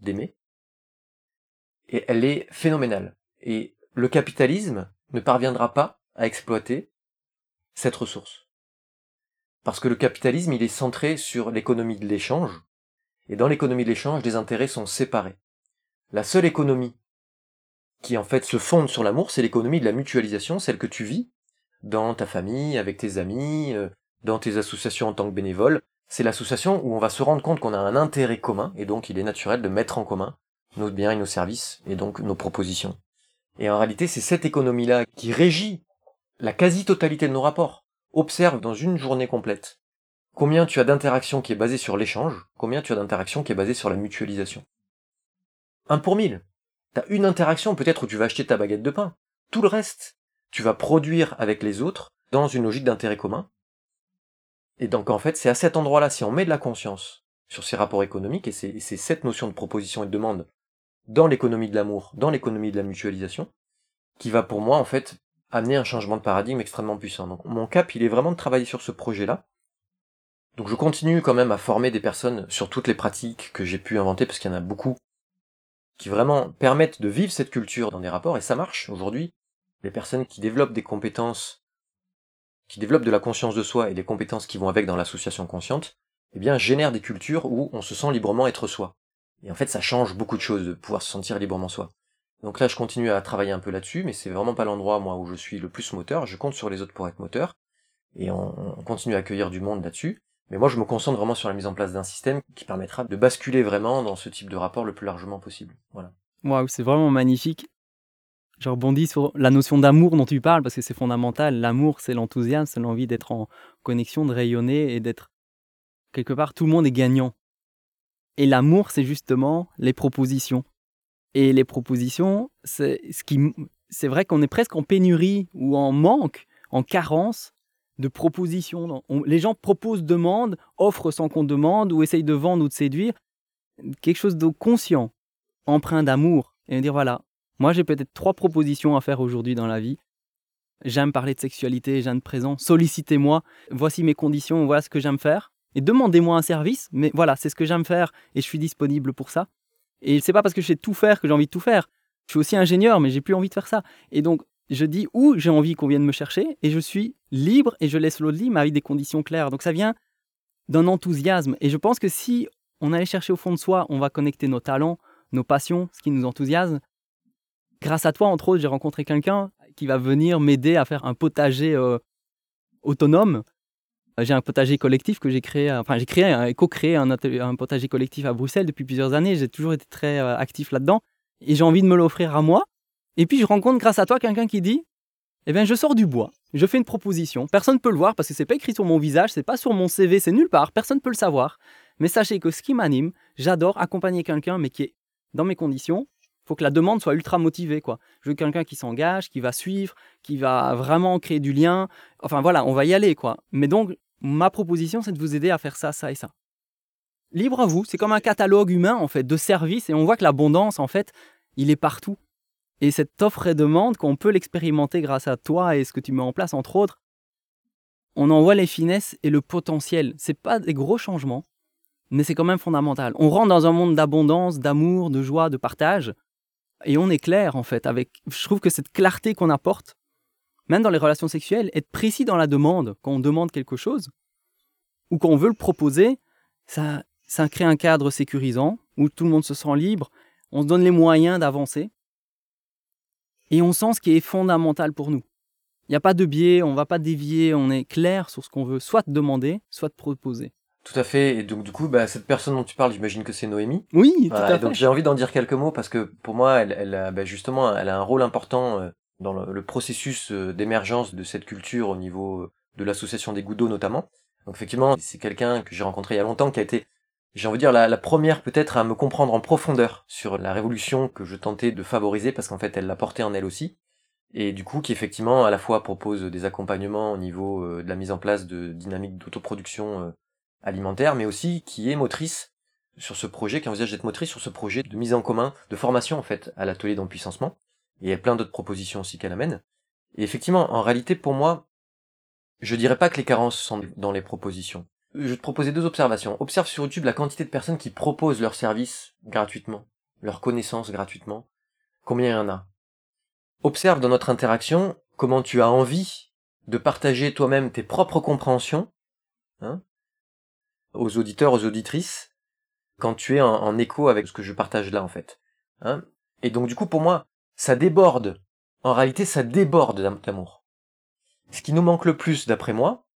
d'aimer, et elle est phénoménale. Et le capitalisme ne parviendra pas à exploiter cette ressource. Parce que le capitalisme, il est centré sur l'économie de l'échange, et dans l'économie de l'échange, les intérêts sont séparés. La seule économie qui en fait se fonde sur l'amour, c'est l'économie de la mutualisation, celle que tu vis dans ta famille, avec tes amis, euh, dans tes associations en tant que bénévole, c'est l'association où on va se rendre compte qu'on a un intérêt commun, et donc il est naturel de mettre en commun nos biens et nos services, et donc nos propositions. Et en réalité, c'est cette économie-là qui régit la quasi-totalité de nos rapports. Observe dans une journée complète combien tu as d'interactions qui est basée sur l'échange, combien tu as d'interactions qui est basée sur la mutualisation. Un pour mille. T'as une interaction peut-être où tu vas acheter ta baguette de pain. Tout le reste, tu vas produire avec les autres dans une logique d'intérêt commun. Et donc en fait, c'est à cet endroit-là, si on met de la conscience sur ces rapports économiques, et c'est cette notion de proposition et de demande dans l'économie de l'amour, dans l'économie de la mutualisation, qui va pour moi en fait amener un changement de paradigme extrêmement puissant. Donc mon cap, il est vraiment de travailler sur ce projet-là. Donc je continue quand même à former des personnes sur toutes les pratiques que j'ai pu inventer, parce qu'il y en a beaucoup qui vraiment permettent de vivre cette culture dans des rapports, et ça marche aujourd'hui. Les personnes qui développent des compétences, qui développent de la conscience de soi et des compétences qui vont avec dans l'association consciente, eh bien, génèrent des cultures où on se sent librement être soi. Et en fait, ça change beaucoup de choses de pouvoir se sentir librement soi. Donc là, je continue à travailler un peu là-dessus, mais c'est vraiment pas l'endroit, moi, où je suis le plus moteur. Je compte sur les autres pour être moteur. Et on, continue à accueillir du monde là-dessus. Mais moi, je me concentre vraiment sur la mise en place d'un système qui permettra de basculer vraiment dans ce type de rapport le plus largement possible. Voilà. Waouh, c'est vraiment magnifique. Je rebondis sur la notion d'amour dont tu parles parce que c'est fondamental. L'amour, c'est l'enthousiasme, c'est l'envie d'être en connexion, de rayonner et d'être quelque part, tout le monde est gagnant. Et l'amour, c'est justement les propositions. Et les propositions, c'est ce qui, c'est vrai qu'on est presque en pénurie ou en manque, en carence de propositions. les gens proposent, demandent, offrent sans qu'on demande ou essayent de vendre ou de séduire quelque chose de conscient, empreint d'amour. Et dire voilà, moi j'ai peut-être trois propositions à faire aujourd'hui dans la vie. J'aime parler de sexualité, j'aime présent, sollicitez-moi, voici mes conditions, voilà ce que j'aime faire. Et demandez-moi un service, mais voilà, c'est ce que j'aime faire et je suis disponible pour ça. Et c'est pas parce que je sais tout faire que j'ai envie de tout faire. Je suis aussi ingénieur, mais j'ai plus envie de faire ça. Et donc, je dis où j'ai envie qu'on vienne me chercher et je suis libre et je laisse l'autre libre avec des conditions claires. Donc, ça vient d'un enthousiasme. Et je pense que si on allait chercher au fond de soi, on va connecter nos talents, nos passions, ce qui nous enthousiasme. Grâce à toi, entre autres, j'ai rencontré quelqu'un qui va venir m'aider à faire un potager euh, autonome euh, j'ai un potager collectif que j'ai créé, enfin j'ai créé et co-créé un, un, potager collectif à Bruxelles depuis plusieurs années. J'ai toujours été très euh, actif là-dedans et j'ai envie de me l'offrir à moi. Et puis je rencontre grâce à toi quelqu'un qui dit Eh bien, je sors du bois, je fais une proposition. Personne ne peut le voir parce que c'est pas écrit sur mon visage, c'est pas sur mon CV, c'est nulle part, personne ne peut le savoir. Mais sachez que ce qui m'anime, j'adore accompagner quelqu'un, mais qui est dans mes conditions. Faut que la demande soit ultra motivée. Quoi. Je veux quelqu'un qui s'engage, qui va suivre, qui va vraiment créer du lien. Enfin voilà, on va y aller. quoi. Mais donc, ma proposition, c'est de vous aider à faire ça, ça et ça. Libre à vous, c'est comme un catalogue humain en fait de services et on voit que l'abondance en fait, il est partout. Et cette offre et demande qu'on peut l'expérimenter grâce à toi et ce que tu mets en place entre autres, on en voit les finesses et le potentiel. C'est pas des gros changements, mais c'est quand même fondamental. On rentre dans un monde d'abondance, d'amour, de joie, de partage et on est clair en fait avec je trouve que cette clarté qu'on apporte même dans les relations sexuelles, être précis dans la demande, quand on demande quelque chose, ou quand on veut le proposer, ça, ça crée un cadre sécurisant, où tout le monde se sent libre, on se donne les moyens d'avancer, et on sent ce qui est fondamental pour nous. Il n'y a pas de biais, on ne va pas dévier, on est clair sur ce qu'on veut soit demander, soit proposer. Tout à fait. Et donc du coup, bah, cette personne dont tu parles, j'imagine que c'est Noémie. Oui, tout à fait. Donc j'ai envie d'en dire quelques mots parce que pour moi, elle, elle bah, justement, elle a un rôle important euh, dans le, processus euh, d'émergence de cette culture au niveau euh, de l'association des d'eau notamment. Donc effectivement, c'est quelqu'un que j'ai rencontré il y a longtemps qui a été, j'ai envie de dire, la, première peut-être à me comprendre en profondeur sur la révolution que je tentais de favoriser parce qu'en fait elle l'a portée en elle aussi. Et du coup qui effectivement à la fois propose des accompagnements au niveau de la mise en place de dynamiques d'autoproduction alimentaire, mais aussi qui est motrice sur ce projet, qui envisage d'être motrice sur ce projet de mise en commun, de formation en fait à l'atelier d'empuissancement et il plein d'autres propositions aussi qu'elle amène. Et effectivement, en réalité, pour moi, je dirais pas que les carences sont dans les propositions. Je te proposer deux observations. Observe sur YouTube la quantité de personnes qui proposent leurs services gratuitement, leurs connaissances gratuitement. Combien il y en a? Observe dans notre interaction comment tu as envie de partager toi-même tes propres compréhensions hein, aux auditeurs, aux auditrices, quand tu es en, écho avec ce que je partage là en fait. Hein. Et donc du coup pour moi, ça déborde. En réalité, ça déborde d'amour. Ce qui nous manque le plus, d'après moi,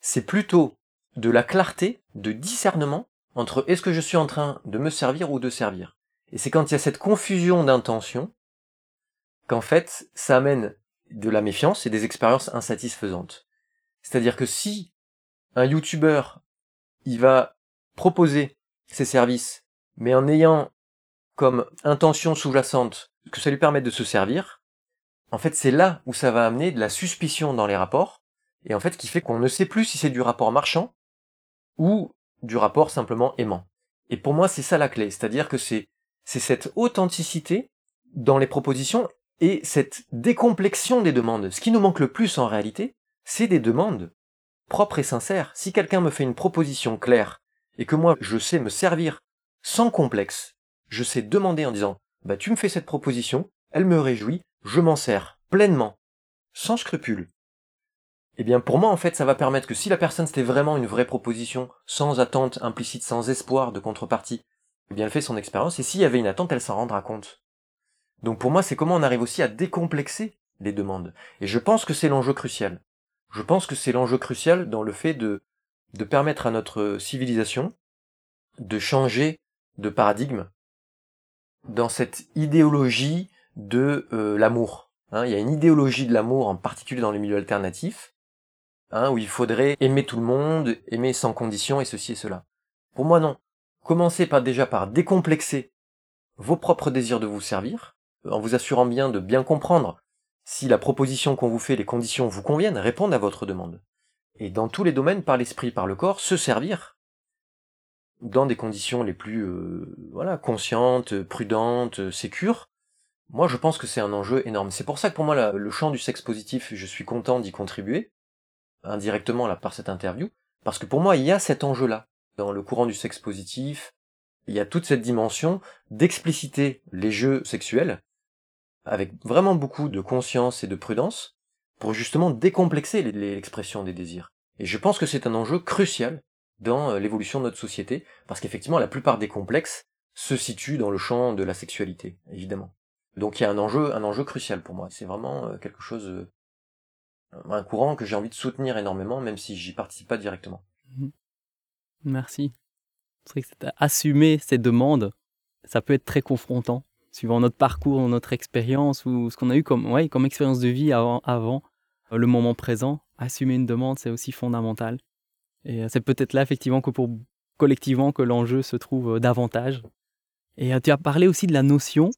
c'est plutôt de la clarté, de discernement entre est-ce que je suis en train de me servir ou de servir. Et c'est quand il y a cette confusion d'intention qu'en fait, ça amène de la méfiance et des expériences insatisfaisantes. C'est-à-dire que si un YouTuber, il va proposer ses services, mais en ayant comme intention sous-jacente que ça lui permette de se servir, en fait c'est là où ça va amener de la suspicion dans les rapports, et en fait qui fait qu'on ne sait plus si c'est du rapport marchand ou du rapport simplement aimant. Et pour moi, c'est ça la clé, c'est-à-dire que c'est c'est cette authenticité dans les propositions et cette décomplexion des demandes. Ce qui nous manque le plus en réalité, c'est des demandes propres et sincères. Si quelqu'un me fait une proposition claire et que moi je sais me servir sans complexe, je sais demander en disant bah tu me fais cette proposition, elle me réjouit, je m'en sers pleinement, sans scrupule. Eh bien pour moi en fait ça va permettre que si la personne c'était vraiment une vraie proposition, sans attente implicite, sans espoir de contrepartie, eh bien elle fait son expérience et s'il y avait une attente elle s'en rendra compte. Donc pour moi c'est comment on arrive aussi à décomplexer les demandes. Et je pense que c'est l'enjeu crucial. Je pense que c'est l'enjeu crucial dans le fait de, de permettre à notre civilisation de changer de paradigme dans cette idéologie de euh, l'amour. Hein, il y a une idéologie de l'amour, en particulier dans les milieux alternatifs, hein, où il faudrait aimer tout le monde, aimer sans condition et ceci et cela. Pour moi, non. Commencez par, déjà par décomplexer vos propres désirs de vous servir, en vous assurant bien de bien comprendre si la proposition qu'on vous fait, les conditions vous conviennent, répondent à votre demande. Et dans tous les domaines, par l'esprit, par le corps, se servir dans des conditions les plus euh, voilà conscientes, prudentes, sécures. Moi, je pense que c'est un enjeu énorme. C'est pour ça que pour moi, le champ du sexe positif, je suis content d'y contribuer indirectement là par cette interview, parce que pour moi, il y a cet enjeu-là dans le courant du sexe positif. Il y a toute cette dimension d'expliciter les jeux sexuels avec vraiment beaucoup de conscience et de prudence pour justement décomplexer l'expression des désirs. Et je pense que c'est un enjeu crucial dans euh, l'évolution de notre société, parce qu'effectivement la plupart des complexes se situent dans le champ de la sexualité, évidemment. Donc il y a un enjeu, un enjeu crucial pour moi. C'est vraiment euh, quelque chose, euh, un courant que j'ai envie de soutenir énormément, même si j'y participe pas directement. Mhm. Merci. C'est vrai que assumer ces demandes, ça peut être très confrontant, suivant notre parcours, notre expérience ou ce qu'on a eu comme, expérience de vie avant, avant le moment présent. Assumer une demande, c'est aussi fondamental. Et euh, c'est peut-être là, effectivement, que pour collectivement que l'enjeu se trouve euh, davantage. Et euh, tu as parlé aussi de la notion,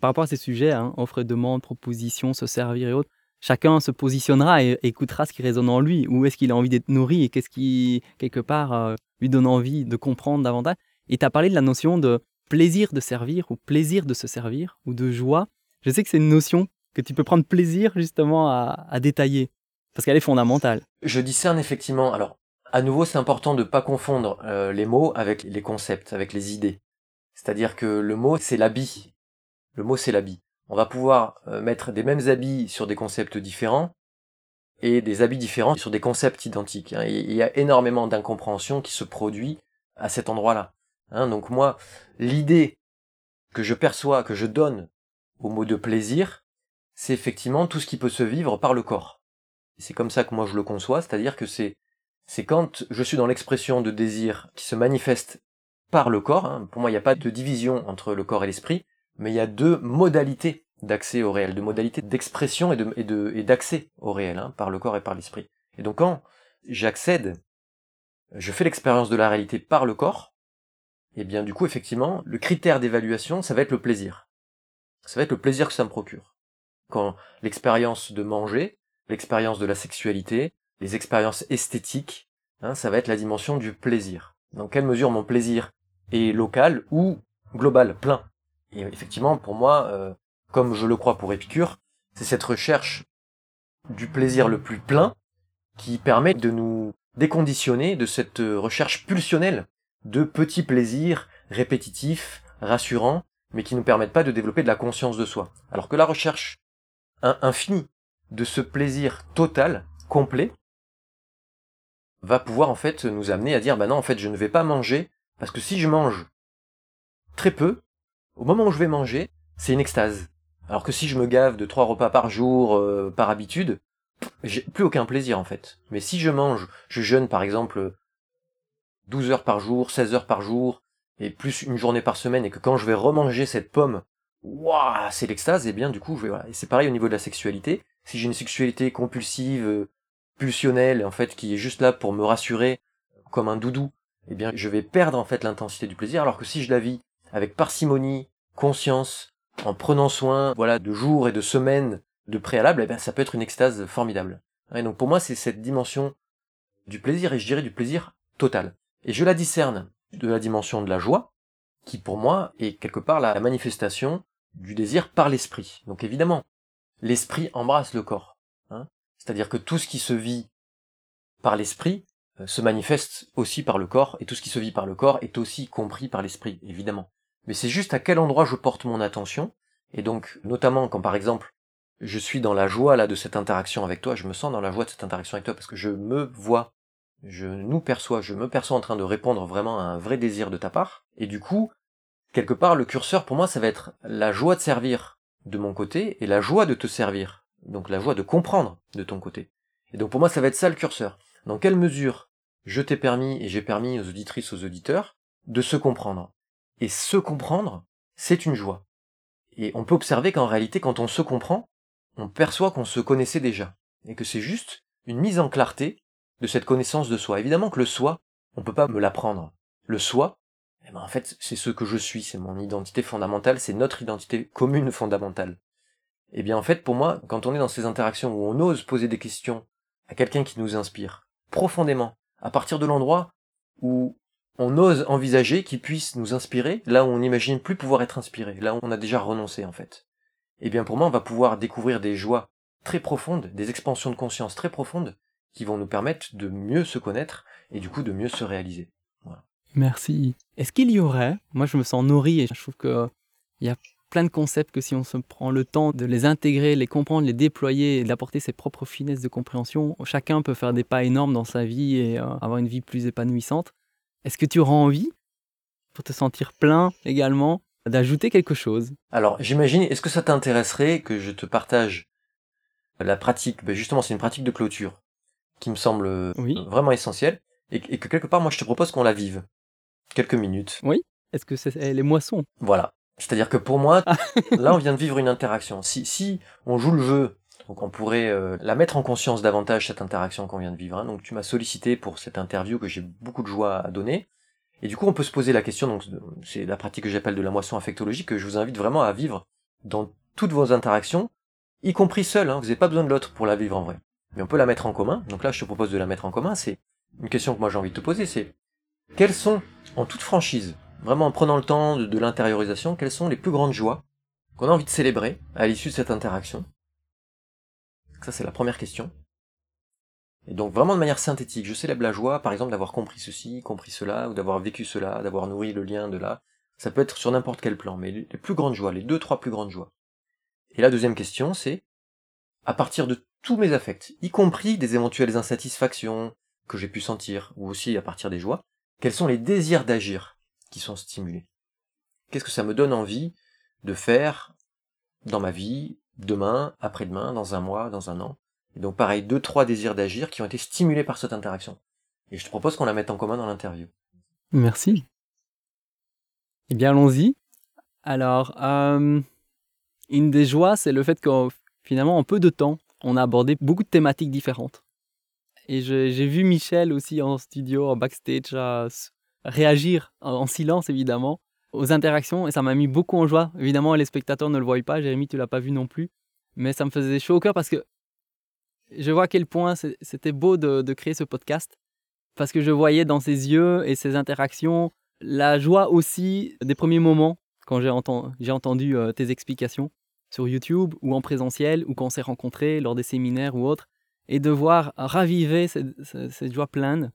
par rapport à ces sujets, hein, offre et demande, proposition, se servir et autres. Chacun se positionnera et, écoutera ce qui résonne en lui, où est-ce qu'il a envie d'être nourri et qu'est-ce qui, quelque part, lui donne envie de comprendre davantage? Et tu as parlé de la notion de plaisir de servir ou plaisir de se servir ou de joie. Je sais que c'est une notion que tu peux prendre plaisir justement à, détailler parce qu'elle est fondamentale. Je discerne effectivement. Alors, à nouveau, c'est important de ne pas confondre euh, les mots avec les concepts, avec les idées. C'est-à-dire que le mot, c'est l'habit. Le mot, c'est l'habit. On va pouvoir euh, mettre des mêmes habits sur des concepts différents et des habits différents sur des concepts identiques. Hein. il y a énormément d'incompréhension qui se produit à cet endroit-là. Hein. donc moi, l'idée que je perçois, que je donne au mot de plaisir, c'est effectivement tout ce qui peut se vivre par le corps. C'est comme ça que moi je le conçois, c'est-à-dire que c'est c'est quand je suis dans l'expression de désir qui se manifeste par le corps. Hein. Pour moi, il n'y a pas de division entre le corps et l'esprit, mais il y a deux modalités d'accès au réel, deux modalités d'expression et, d'accès au réel, hein, par le corps et par l'esprit. Et donc quand j'accède, je fais l'expérience de la réalité par le corps, eh bien du coup, effectivement, le critère d'évaluation, ça va être le plaisir. Ça va être le plaisir que ça me procure. Quand l'expérience de manger, l'expérience de la sexualité, les expériences esthétiques, hein, ça va être la dimension du plaisir. Dans quelle mesure mon plaisir est local ou global, plein. Et effectivement, pour moi, euh, comme je le crois pour Épicure, c'est cette recherche du plaisir le plus plein qui permet de nous déconditionner de cette recherche pulsionnelle de petits plaisirs répétitifs, rassurants, mais qui ne nous permettent pas de développer de la conscience de soi. Alors que la recherche infinie de ce plaisir total, complet, va pouvoir en fait nous amener à dire bah non en fait je ne vais pas manger parce que si je mange très peu, au moment où je vais manger, c'est une extase. Alors que si je me gave de trois repas par jour euh, par habitude, j'ai plus aucun plaisir en fait. Mais si je mange, je jeûne par exemple 12 heures par jour, 16 heures par jour, et plus une journée par semaine, et que quand je vais remanger cette pomme, waouh, c'est l'extase, et bien du coup, je vais, voilà. Et c'est pareil au niveau de la sexualité. Si j'ai une sexualité compulsive, euh, pulsionnel, en fait, qui est juste là pour me rassurer, comme un doudou, eh bien, je vais perdre en fait l'intensité du plaisir, alors que si je la vis avec parcimonie, conscience, en prenant soin, voilà, de jours et de semaines de préalable, eh bien, ça peut être une extase formidable. Et donc pour moi, c'est cette dimension du plaisir, et je dirais du plaisir total. Et je la discerne de la dimension de la joie, qui pour moi est quelque part la manifestation du désir par l'esprit. Donc évidemment, l'esprit embrasse le corps. Hein. C'est-à-dire que tout ce qui se vit par l'esprit euh, se manifeste aussi par le corps, et tout ce qui se vit par le corps est aussi compris par l'esprit, évidemment. Mais c'est juste à quel endroit je porte mon attention, et donc notamment quand par exemple je suis dans la joie là de cette interaction avec toi, je me sens dans la joie de cette interaction avec toi parce que je me vois, je nous perçois, je me perçois en train de répondre vraiment à un vrai désir de ta part, et du coup, quelque part le curseur pour moi ça va être la joie de servir de mon côté et la joie de te servir, donc la joie de comprendre de ton côté. Et donc pour moi ça va être ça le curseur. Dans quelle mesure je t'ai permis et j'ai permis aux auditrices, aux auditeurs de se comprendre. Et se comprendre, c'est une joie. Et on peut observer qu'en réalité, quand on se comprend, on perçoit qu'on se connaissait déjà, et que c'est juste une mise en clarté de cette connaissance de soi. Évidemment que le soi, on peut pas me l'apprendre. Le soi, eh ben en fait, c'est ce que je suis, c'est mon identité fondamentale, c'est notre identité commune fondamentale. Eh bien en fait, pour moi, quand on est dans ces interactions où on ose poser des questions à quelqu'un qui nous inspire profondément, à partir de l'endroit où on ose envisager qu'il puisse nous inspirer, là où on n'imagine plus pouvoir être inspiré, là où on a déjà renoncé en fait. Eh bien pour moi, on va pouvoir découvrir des joies très profondes, des expansions de conscience très profondes, qui vont nous permettre de mieux se connaître et du coup de mieux se réaliser. Merci. Est-ce qu'il y aurait, moi je me sens nourri et je trouve qu'il y a plein de concepts que si on se prend le temps de les intégrer, les comprendre, les déployer et d'apporter ses propres finesses de compréhension, chacun peut faire des pas énormes dans sa vie et euh, avoir une vie plus épanouissante. Est-ce que tu auras envie, pour te sentir plein également, d'ajouter quelque chose? Alors j'imagine, est-ce que ça t'intéresserait que je te partage la pratique? Ben Justement, c'est une pratique de clôture qui me semble vraiment essentielle et, que quelque part, moi, je te propose qu'on la vive. Quelques minutes. Oui Est-ce que c'est les moissons Voilà. C'est-à-dire que pour moi, là, on vient de vivre une interaction. Si, si on joue le jeu, donc on pourrait euh, la mettre en conscience davantage, cette interaction qu'on vient de vivre. Hein. Donc tu m'as sollicité pour cette interview que j'ai beaucoup de joie à donner. Et du coup, on peut se poser la question, donc c'est la pratique que j'appelle de la moisson affectologique, que je vous invite vraiment à vivre dans toutes vos interactions, y compris seul, hein. vous n'avez pas besoin de l'autre pour la vivre en vrai. Mais on peut la mettre en commun. Donc là, je te propose de la mettre en commun. C'est une question que moi j'ai envie de te poser, c'est quelles sont, en toute franchise, vraiment en prenant le temps de, l'intériorisation, quelles sont les plus grandes joies qu'on a envie de célébrer à l'issue de cette interaction? Ça, c'est la première question. Et donc vraiment de manière synthétique, je célèbre la joie, par exemple, d'avoir compris ceci, compris cela, ou d'avoir vécu cela, d'avoir nourri le lien de là. Ça peut être sur n'importe quel plan, mais les plus grandes joies, les deux, trois plus grandes joies. Et la deuxième question, c'est, à partir de tous mes affects, y compris des éventuelles insatisfactions que j'ai pu sentir, ou aussi à partir des joies, quels sont les désirs d'agir qui sont stimulés? Qu'est-ce que ça me donne envie de faire dans ma vie, demain, après-demain, dans un mois, dans un an? Donc pareil, deux, trois désirs d'agir qui ont été stimulés par cette interaction. Et je te propose qu'on la mette en commun dans l'interview. Merci. Eh bien, allons-y. Alors, euh, une des joies, c'est le fait que finalement, en peu de temps, on a abordé beaucoup de thématiques différentes. Et j'ai vu Michel aussi en studio, en backstage, à réagir en silence évidemment aux interactions. Et ça m'a mis beaucoup en joie. Évidemment, les spectateurs ne le voient pas, Jérémy, tu l'as pas vu non plus, mais ça me faisait chaud au cœur parce que je vois à quel point c'était beau de, créer ce podcast. Parce que je voyais dans ses yeux et ses interactions la joie aussi des premiers moments quand j'ai entendu, euh, tes explications sur YouTube ou en présentiel ou quand on s'est rencontrés lors des séminaires ou autres et de voir raviver cette, joie pleine.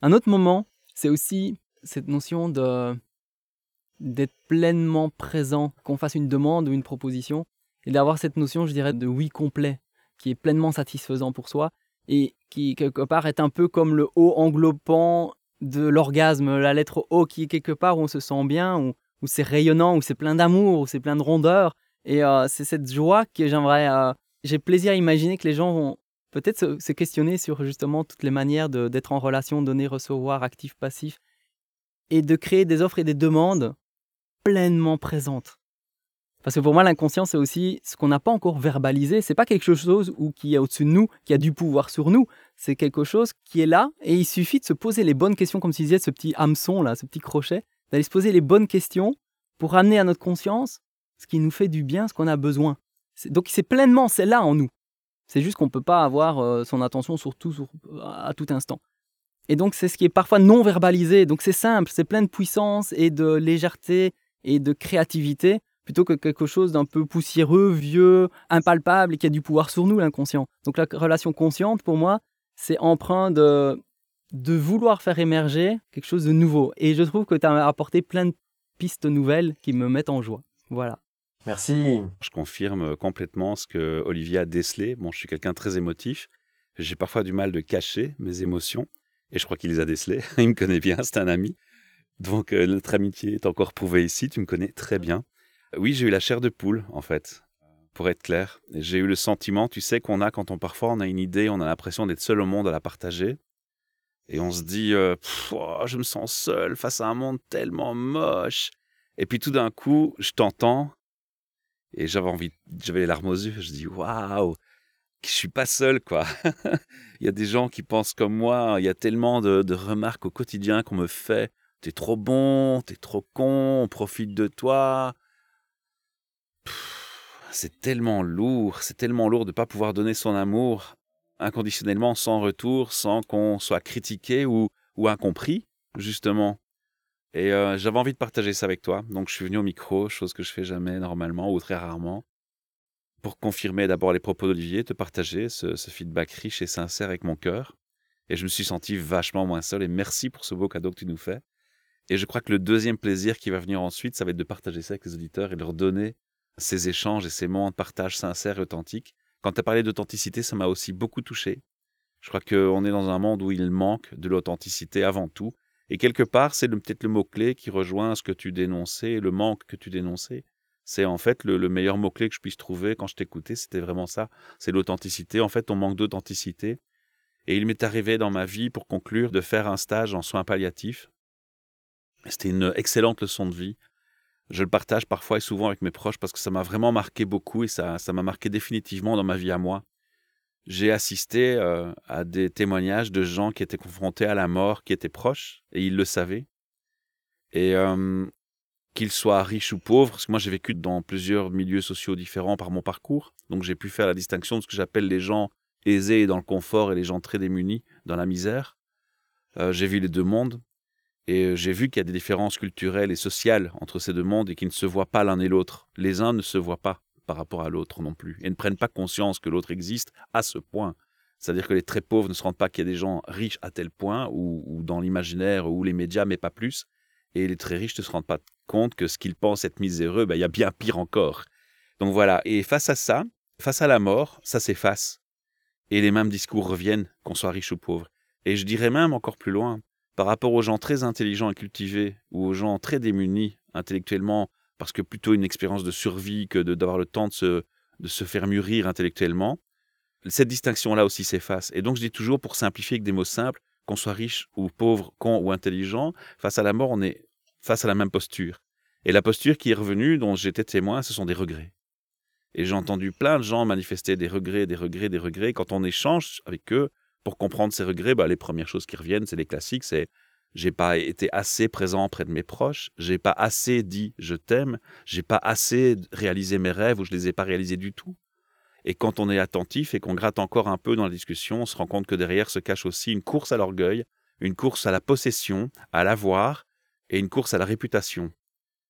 Un autre moment, c'est aussi cette notion de d'être pleinement présent, qu'on fasse une demande ou une proposition, et d'avoir cette notion, je dirais, de oui complet, qui est pleinement satisfaisant pour soi, et qui, quelque part, est un peu comme le haut englobant de l'orgasme, la lettre O, qui est quelque part où on se sent bien, où, où c'est rayonnant, où c'est plein d'amour, où c'est plein de rondeur, et euh, c'est cette joie que j'aimerais... Euh, j'ai plaisir à imaginer que les gens vont peut-être se, questionner sur justement toutes les manières d'être en relation, donner, recevoir, actif, passif, et de créer des offres et des demandes pleinement présentes. Parce que pour moi, l'inconscient, c'est aussi ce qu'on n'a pas encore verbalisé. C'est pas quelque chose qui est au-dessus de nous, qui a du pouvoir sur nous. C'est quelque chose qui est là et il suffit de se poser les bonnes questions, comme tu disais, ce petit hameçon là, ce petit crochet, d'aller se poser les bonnes questions pour amener à notre conscience ce qui nous fait du bien, ce qu'on a besoin. Donc c'est pleinement, c'est là en nous. C'est juste qu'on ne peut pas avoir euh, son attention sur tout, à tout instant. Et donc, c'est ce qui est parfois non verbalisé. Donc, c'est simple, c'est plein de puissance et de légèreté et de créativité, plutôt que quelque chose d'un peu poussiéreux, vieux, impalpable et qui a du pouvoir sur nous, l'inconscient. Donc, la relation consciente, pour moi, c'est empreint de, de vouloir faire émerger quelque chose de nouveau. Et je trouve que tu as apporté plein de pistes nouvelles qui me mettent en joie. Voilà. Merci. Je confirme complètement ce que Olivier a décelé. Bon, je suis quelqu'un très émotif. J'ai parfois du mal de cacher mes émotions. Et je crois qu'il les a décelées. Il me connaît bien, c'est un ami. Donc euh, notre amitié est encore prouvée ici. Tu me connais très bien. Oui, j'ai eu la chair de poule, en fait, pour être clair. J'ai eu le sentiment, tu sais, qu'on a quand on parfois on a une idée, on a l'impression d'être seul au monde à la partager. Et on se dit, euh, oh, je me sens seul face à un monde tellement moche. Et puis tout d'un coup, je t'entends et j'avais envie, j'avais les larmes aux yeux. Je dis waouh, je suis pas seul quoi. il y a des gens qui pensent comme moi. Il y a tellement de, remarques au quotidien qu'on me fait. T'es trop bon, t'es trop con, on profite de toi. C'est tellement lourd, c'est tellement lourd de ne pas pouvoir donner son amour inconditionnellement, sans retour, sans qu'on soit critiqué ou, ou incompris, justement. Et euh, j'avais envie de partager ça avec toi. Donc je suis venu au micro, chose que je fais jamais normalement ou très rarement, pour confirmer d'abord les propos d'Olivier, te partager ce, feedback riche et sincère avec mon cœur. Et je me suis senti vachement moins seul et merci pour ce beau cadeau que tu nous fais. Et je crois que le deuxième plaisir qui va venir ensuite, ça va être de partager ça avec les auditeurs et leur donner ces échanges et ces moments de partage sincères et authentiques. Quand tu as parlé d'authenticité, ça m'a aussi beaucoup touché. Je crois qu'on est dans un monde où il manque de l'authenticité avant tout et quelque part, c'est peut-être le mot-clé qui rejoint ce que tu dénonçais, le manque que tu dénonçais. C'est en fait le, meilleur mot-clé que je puisse trouver quand je t'écoutais, c'était vraiment ça. C'est l'authenticité. En fait, on manque d'authenticité. Et il m'est arrivé dans ma vie, pour conclure, de faire un stage en soins palliatifs. C'était une excellente leçon de vie. Je le partage parfois et souvent avec mes proches parce que ça m'a vraiment marqué beaucoup et ça, ça m'a marqué définitivement dans ma vie à moi j'ai assisté euh, à des témoignages de gens qui étaient confrontés à la mort, qui étaient proches, et ils le savaient. Et qu'ils soient riches ou pauvres, parce que moi j'ai vécu dans plusieurs milieux sociaux différents par mon parcours, donc j'ai pu faire la distinction de ce que j'appelle les gens aisés dans le confort et les gens très démunis dans la misère. Euh, j'ai vu les deux mondes, et j'ai vu qu'il y a des différences culturelles et sociales entre ces deux mondes et qui ne se voient pas l'un et l'autre. Les uns ne se voient pas par rapport à l'autre non plus, et ne prennent pas conscience que l'autre existe à ce point. C'est-à-dire que les très pauvres ne se rendent pas qu'il y a des gens riches à tel point, ou, dans l'imaginaire, ou les médias, mais pas plus. Et les très riches ne se rendent pas compte que ce qu'ils pensent être miséreux, ben, il y a bien pire encore. Donc voilà, et face à ça, face à la mort, ça s'efface. Et les mêmes discours reviennent, qu'on soit riche ou pauvre. Et je dirais même encore plus loin, par rapport aux gens très intelligents et cultivés, ou aux gens très démunis intellectuellement, parce que plutôt une expérience de survie que d'avoir le temps de se, de se faire mûrir intellectuellement, cette distinction-là aussi s'efface. Et donc je dis toujours, pour simplifier avec des mots simples, qu'on soit riche ou pauvre, con ou intelligent, face à la mort, on est face à la même posture. Et la posture qui est revenue, dont j'étais témoin, ce sont des regrets. Et j'ai entendu plein de gens manifester des regrets, des regrets, des regrets. Quand on échange avec eux pour comprendre ces regrets, bah, les premières choses qui reviennent, c'est les classiques, c'est j'ai pas été assez présent près de mes proches, j'ai pas assez dit je t'aime, j'ai pas assez réalisé mes rêves ou je les ai pas réalisés du tout. Et quand on est attentif et qu'on gratte encore un peu dans la discussion, on se rend compte que derrière se cache aussi une course à l'orgueil, une course à la possession, à l'avoir et une course à la réputation.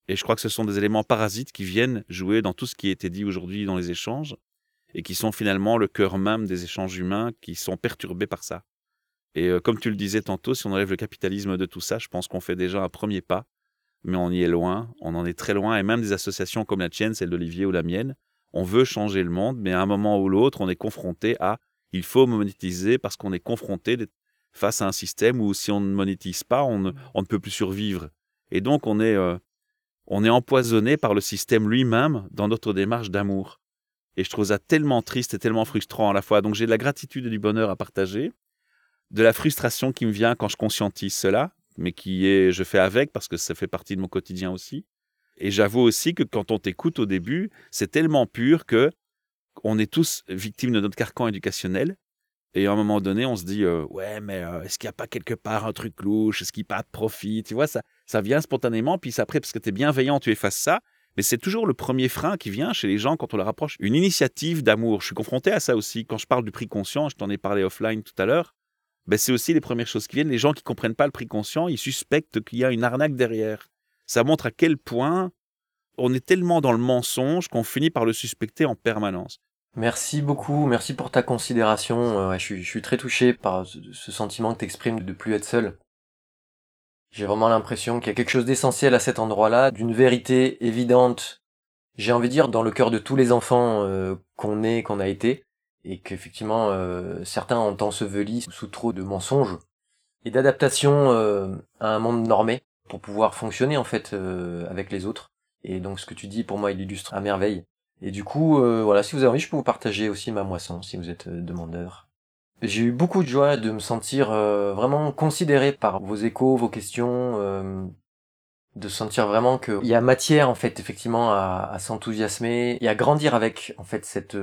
Et je crois que ce sont des éléments parasites qui viennent jouer dans tout ce qui a été dit aujourd'hui dans les échanges et qui sont finalement le cœur même des échanges humains qui sont perturbés par ça. Et euh, comme tu le disais tantôt, si on enlève le capitalisme de tout ça, je pense qu'on fait déjà un premier pas, mais on y est loin, on en est très loin, et même des associations comme la tienne, celle d'Olivier ou la mienne, on veut changer le monde, mais à un moment ou l'autre, on est confronté à il faut monétiser parce qu'on est confronté face à un système où si on ne monétise pas, on ne, peut plus survivre. Et donc on est, euh, on est empoisonné par le système lui-même dans notre démarche d'amour. Et je trouve ça tellement triste et tellement frustrant à la fois. Donc j'ai de la gratitude et du bonheur à partager, de la frustration qui me vient quand je conscientise cela, mais qui est, je fais avec parce que ça fait partie de mon quotidien aussi. Et j'avoue aussi que quand on t'écoute au début, c'est tellement pur que on est tous victimes de notre carcan éducationnel. Et à un moment donné, on se dit euh, ouais, mais euh, est-ce qu'il n'y a pas quelque part un truc louche? Est-ce qu'il n'y a pas de profit? Tu vois, ça, ça vient spontanément. Puis après, parce que tu es bienveillant, tu effaces ça. Mais c'est toujours le premier frein qui vient chez les gens quand on leur approche une initiative d'amour. Je suis confronté à ça aussi. Quand je parle du prix conscient, je t'en ai parlé offline tout à l'heure, ben c'est aussi les premières choses qui viennent. Les gens qui comprennent pas le prix conscient, ils suspectent qu'il y a une arnaque derrière. Ça montre à quel point on est tellement dans le mensonge qu'on finit par le suspecter en permanence. Merci beaucoup, merci pour ta considération. Euh, je, suis, très touché par ce, sentiment que tu exprimes de ne plus être seul. J'ai vraiment l'impression qu'il y a quelque chose d'essentiel à cet endroit-là, d'une vérité évidente, j'ai envie de dire, dans le cœur de tous les enfants euh, qu'on est, qu'on a été, et qu'effectivement euh, certains ont enseveli sous trop de mensonges et d'adaptation à un monde normé pour pouvoir fonctionner en fait avec les autres. Et donc ce que tu dis pour moi il illustre à merveille. Et du coup, euh, voilà, si vous avez envie, je peux vous partager aussi ma moisson, si vous êtes euh, demandeur. J'ai eu beaucoup de joie de me sentir euh, vraiment considéré par vos échos, vos questions, de sentir vraiment qu'il y a matière, en fait, effectivement, à, s'enthousiasmer et à grandir avec, en fait, cette...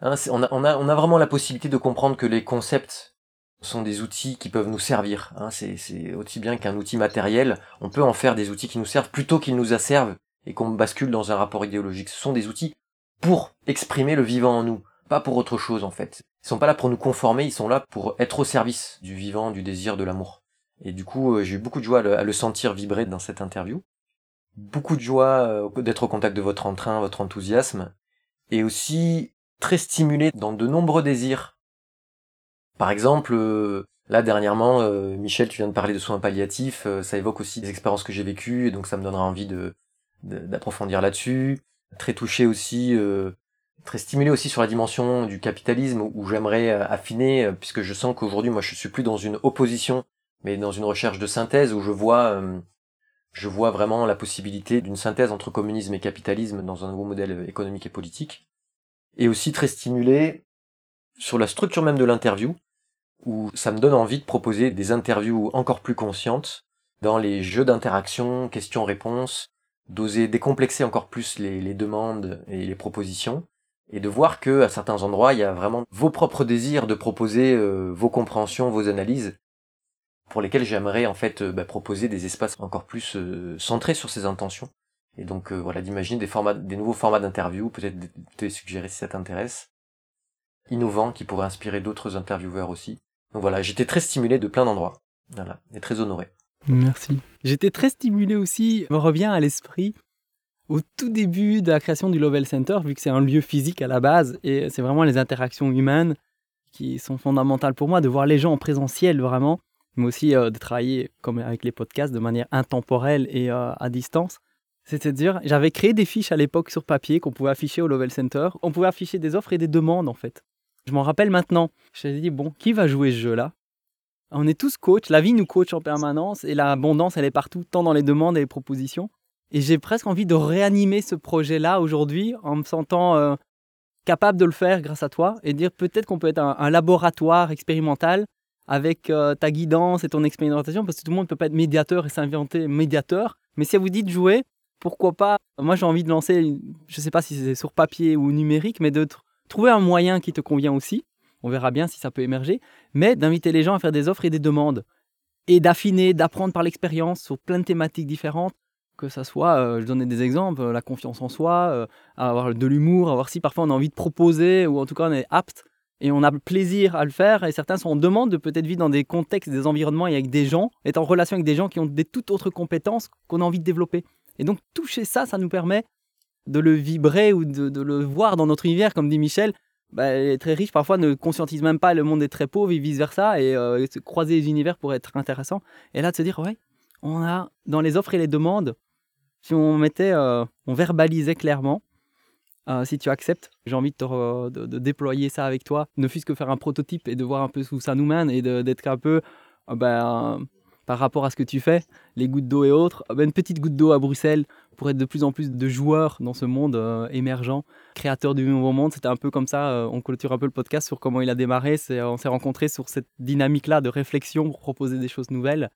Hein, on, a, vraiment la possibilité de comprendre que les concepts sont des outils qui peuvent nous servir. Hein, c'est aussi bien qu'un outil matériel, on peut en faire des outils qui nous servent plutôt qu'ils nous asservent et qu'on bascule dans un rapport idéologique. Ce sont des outils pour exprimer le vivant en nous, pas pour autre chose en fait. Ils sont pas là pour nous conformer, ils sont là pour être au service du vivant, du désir, de l'amour. Et du coup, euh, j'ai eu beaucoup de joie à le, sentir vibrer dans cette interview. Beaucoup de joie euh, d'être au contact de votre entrain, votre enthousiasme, et aussi très stimulé dans de nombreux désirs. Par exemple, euh, là dernièrement, Michel, tu viens de parler de soins palliatifs, ça évoque aussi des expériences que j'ai vécues, et donc ça me donnera envie de, d'approfondir là-dessus. Très touché aussi, euh, très stimulé aussi sur la dimension du capitalisme où j'aimerais euh, affiner, euh, puisque je sens qu'aujourd'hui moi je suis plus dans une opposition, mais dans une recherche de synthèse où je vois, je vois vraiment la possibilité d'une synthèse entre communisme et capitalisme dans un nouveau modèle économique et politique. Et aussi très stimulé sur la structure même de l'interview, où ça me donne envie de proposer des interviews encore plus conscientes dans les jeux d'interaction, questions-réponses, d'oser décomplexer encore plus les, demandes et les propositions et de voir que à certains endroits il y a vraiment vos propres désirs de proposer euh, vos compréhensions, vos analyses pour lesquelles j'aimerais en fait euh, bah, proposer des espaces encore plus euh, centrés sur ces intentions et donc voilà d'imaginer des nouveaux formats d'interview peut-être de suggérer si ça t'intéresse innovants qui pourraient inspirer d'autres intervieweurs aussi donc voilà j'étais très stimulé de plein d'endroits voilà et très honoré Merci. J'étais très stimulé aussi, me revient à l'esprit au tout début de la création du Lovell Center, vu que c'est un lieu physique à la base, et c'est vraiment les interactions humaines qui sont fondamentales pour moi, de voir les gens en présentiel vraiment, mais aussi euh, de travailler, comme avec les podcasts, de manière intemporelle et euh, à distance. C'est-à-dire, j'avais créé des fiches à l'époque sur papier qu'on pouvait afficher au Lovell Center. On pouvait afficher des offres et des demandes, en fait. Je m'en rappelle maintenant. Je me dit, bon, qui va jouer ce jeu-là? On est tous coachs, la vie nous coach en permanence et l'abondance, elle est partout, tant dans les demandes et les propositions. Et j'ai presque envie de réanimer ce projet-là aujourd'hui en me sentant euh, capable de le faire grâce à toi et dire peut-être qu'on peut être un, laboratoire expérimental avec euh, ta guidance et ton expérimentation parce que tout le monde ne peut pas être médiateur et s'inventer médiateur. Mais si vous dites jouer, pourquoi pas Moi j'ai envie de lancer, je ne sais pas si c'est sur papier ou numérique, mais de trouver un moyen qui te convient aussi. On verra bien si ça peut émerger, mais d'inviter les gens à faire des offres et des demandes, et d'affiner, d'apprendre par l'expérience sur plein de thématiques différentes, que ça soit, euh, je donnais des exemples, la confiance en soi, euh, avoir de l'humour, avoir si parfois on a envie de proposer, ou en tout cas on est apte, et on a plaisir à le faire, et certains sont en demande de peut-être vivre dans des contextes, des environnements et avec des gens, être en relation avec des gens qui ont des toutes autres compétences qu'on a envie de développer. Et donc toucher ça, ça nous permet de le vibrer ou de, le voir dans notre univers, comme dit Michel, bah, les très riches parfois ne conscientisent même pas le monde des très pauvres et vice versa et euh, croiser les univers pourrait être intéressant. Et là de se dire ouais on a dans les offres et les demandes si on mettait euh, on verbalisait clairement euh, si tu acceptes j'ai envie de, de, déployer ça avec toi. Ne fût-ce que faire un prototype et de voir un peu où ça nous mène et d'être un peu ben, par rapport à ce que tu fais les gouttes d'eau et autres ben, une petite goutte d'eau à Bruxelles pour être de plus en plus de joueurs dans ce monde euh, émergent, créateur du nouveau monde. C'était un peu comme ça, euh, on clôture un peu le podcast sur comment il a démarré. on s'est rencontrés sur cette dynamique-là de réflexion pour proposer des choses nouvelles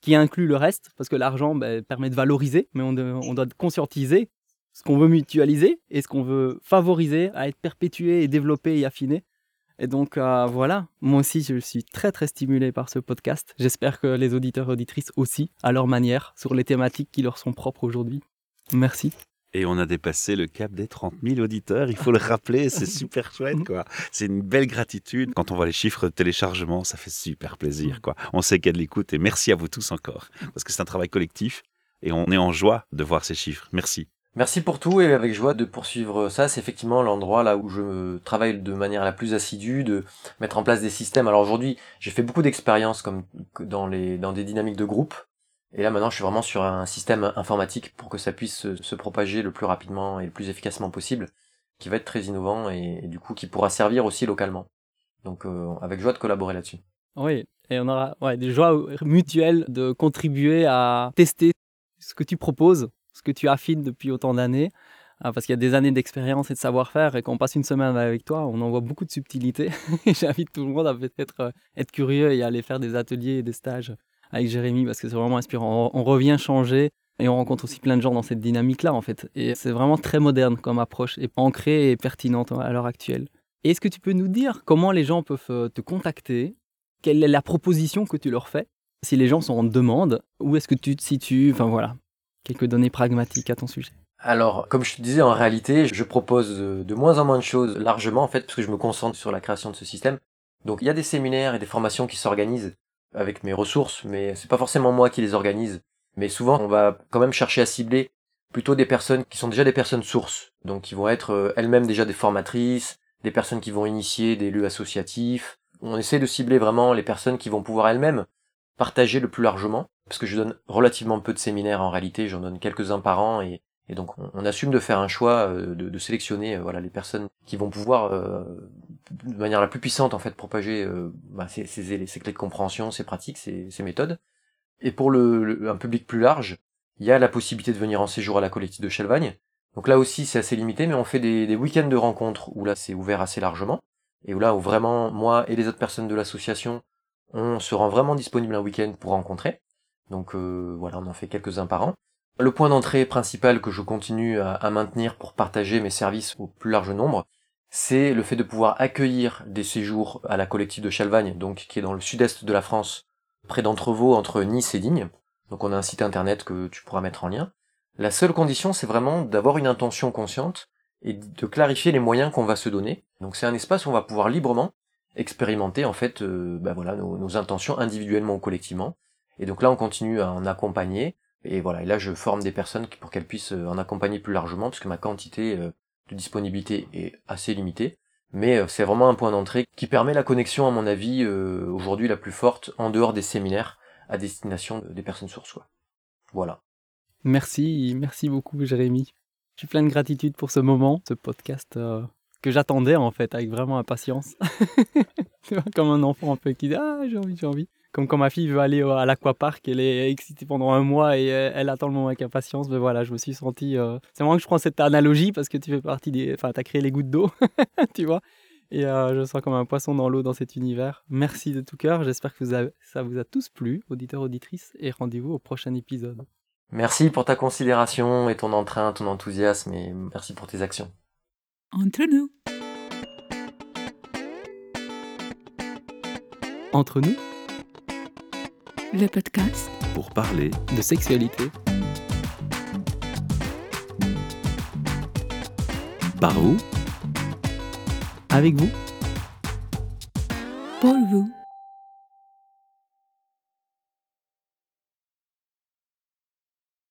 qui inclut le reste, parce que l'argent ben, permet de valoriser, mais on, on doit conscientiser ce qu'on veut mutualiser et ce qu'on veut favoriser à être perpétué et développé et affiné. Et donc euh, voilà, moi aussi je suis très très stimulé par ce podcast. J'espère que les auditeurs et auditrices aussi, à leur manière, sur les thématiques qui leur sont propres aujourd'hui. Merci. Et on a dépassé le cap des 30 000 auditeurs, il faut le rappeler, c'est super chouette, quoi. C'est une belle gratitude. Quand on voit les chiffres de téléchargement, ça fait super plaisir, quoi. On sait qu'il y a de l'écoute et merci à vous tous encore. Parce que c'est un travail collectif et on est en joie de voir ces chiffres. Merci. Merci pour tout et avec joie de poursuivre ça. C'est effectivement l'endroit là où je travaille de manière la plus assidue, de mettre en place des systèmes. Alors aujourd'hui, j'ai fait beaucoup d'expériences comme dans les dans des dynamiques de groupe. Et là maintenant, je suis vraiment sur un système informatique pour que ça puisse se, propager le plus rapidement et le plus efficacement possible, qui va être très innovant et, du coup qui pourra servir aussi localement. Donc euh, avec joie de collaborer là-dessus. Oui, et on aura ouais, des joies mutuelles de contribuer à tester ce que tu proposes que tu affines depuis autant d'années, hein, parce qu'il y a des années d'expérience et de savoir-faire, et quand on passe une semaine avec toi, on en voit beaucoup de subtilités. J'invite tout le monde à peut-être euh, être curieux et aller faire des ateliers et des stages avec Jérémy, parce que c'est vraiment inspirant. On, revient changer, et on rencontre aussi plein de gens dans cette dynamique-là, en fait. Et c'est vraiment très moderne comme approche, et ancrée et pertinente à l'heure actuelle. Est-ce que tu peux nous dire comment les gens peuvent euh, te contacter? Quelle est la proposition que tu leur fais? Si les gens sont en demande, où est-ce que tu te situes? Enfin voilà, quelques données pragmatiques à ton sujet alors, comme je te disais, en réalité, je propose de moins en moins de choses largement, en fait, parce que je me concentre sur la création de ce système. Donc, il y a des séminaires et des formations qui s'organisent avec mes ressources, mais c'est pas forcément moi qui les organise. Mais souvent, on va quand même chercher à cibler plutôt des personnes qui sont déjà des personnes sources, donc qui vont être euh, elles-mêmes déjà des formatrices, des personnes qui vont initier des lieux associatifs. On essaie de cibler vraiment les personnes qui vont pouvoir elles-mêmes partager le plus largement parce que je donne relativement peu de séminaires en réalité, j'en donne quelques-uns par an et, donc on, assume de faire un choix, euh, de, sélectionner euh, voilà les personnes qui vont pouvoir euh, de manière la plus puissante en fait propager bah, ces, clés de compréhension, ces pratiques, ces, méthodes. Et pour le, un public plus large, il y a la possibilité de venir en séjour à la collective de Chalvagne. Donc là aussi c'est assez limité, mais on fait des, des week-ends de rencontres où là c'est ouvert assez largement et où là où vraiment moi et les autres personnes de l'association on se rend vraiment disponible un week-end pour rencontrer. Donc euh, voilà, on en fait quelques-uns par an. Le point d'entrée principal que je continue à, maintenir pour partager mes services au plus large nombre, c'est le fait de pouvoir accueillir des séjours à la collective de Chalvagne, donc qui est dans le sud-est de la France, près d'Entrevaux, entre Nice et Digne. Donc on a un site internet que tu pourras mettre en lien. La seule condition, c'est vraiment d'avoir une intention consciente et de clarifier les moyens qu'on va se donner. Donc c'est un espace où on va pouvoir librement expérimenter en fait euh, bah voilà nos, nos, intentions individuellement ou collectivement et donc là, on continue à en accompagner. Et voilà, et là, je forme des personnes pour qu'elles puissent euh, en accompagner plus largement, puisque ma quantité euh, de disponibilité est assez limitée. Mais euh, c'est vraiment un point d'entrée qui permet la connexion, à mon avis, aujourd'hui la plus forte, en dehors des séminaires, à destination des personnes sources. Quoi. Voilà. Merci, merci beaucoup, Jérémy. Je suis plein de gratitude pour ce moment, ce podcast que j'attendais en fait, avec vraiment impatience. Comme un enfant un peu qui dit Ah, j'ai envie, j'ai envie. Comme quand ma fille veut aller à l'aquapark, elle est excitée pendant un mois et elle, attend le moment avec impatience. Mais voilà, je me suis senti. Euh, c'est vraiment que je prends cette analogie parce que tu fais partie des. Enfin, tu as créé les gouttes d'eau, tu vois. Et euh, je sens comme un poisson dans l'eau dans cet univers. Merci de tout cœur. J'espère que ça vous a tous plu, auditeurs, auditrices. Et rendez-vous au prochain épisode. Merci pour ta considération et ton entrain, ton enthousiasme. Et merci pour tes actions. Entre nous. Entre nous le podcast pour parler de sexualité. Par vous. Avec vous. Pour vous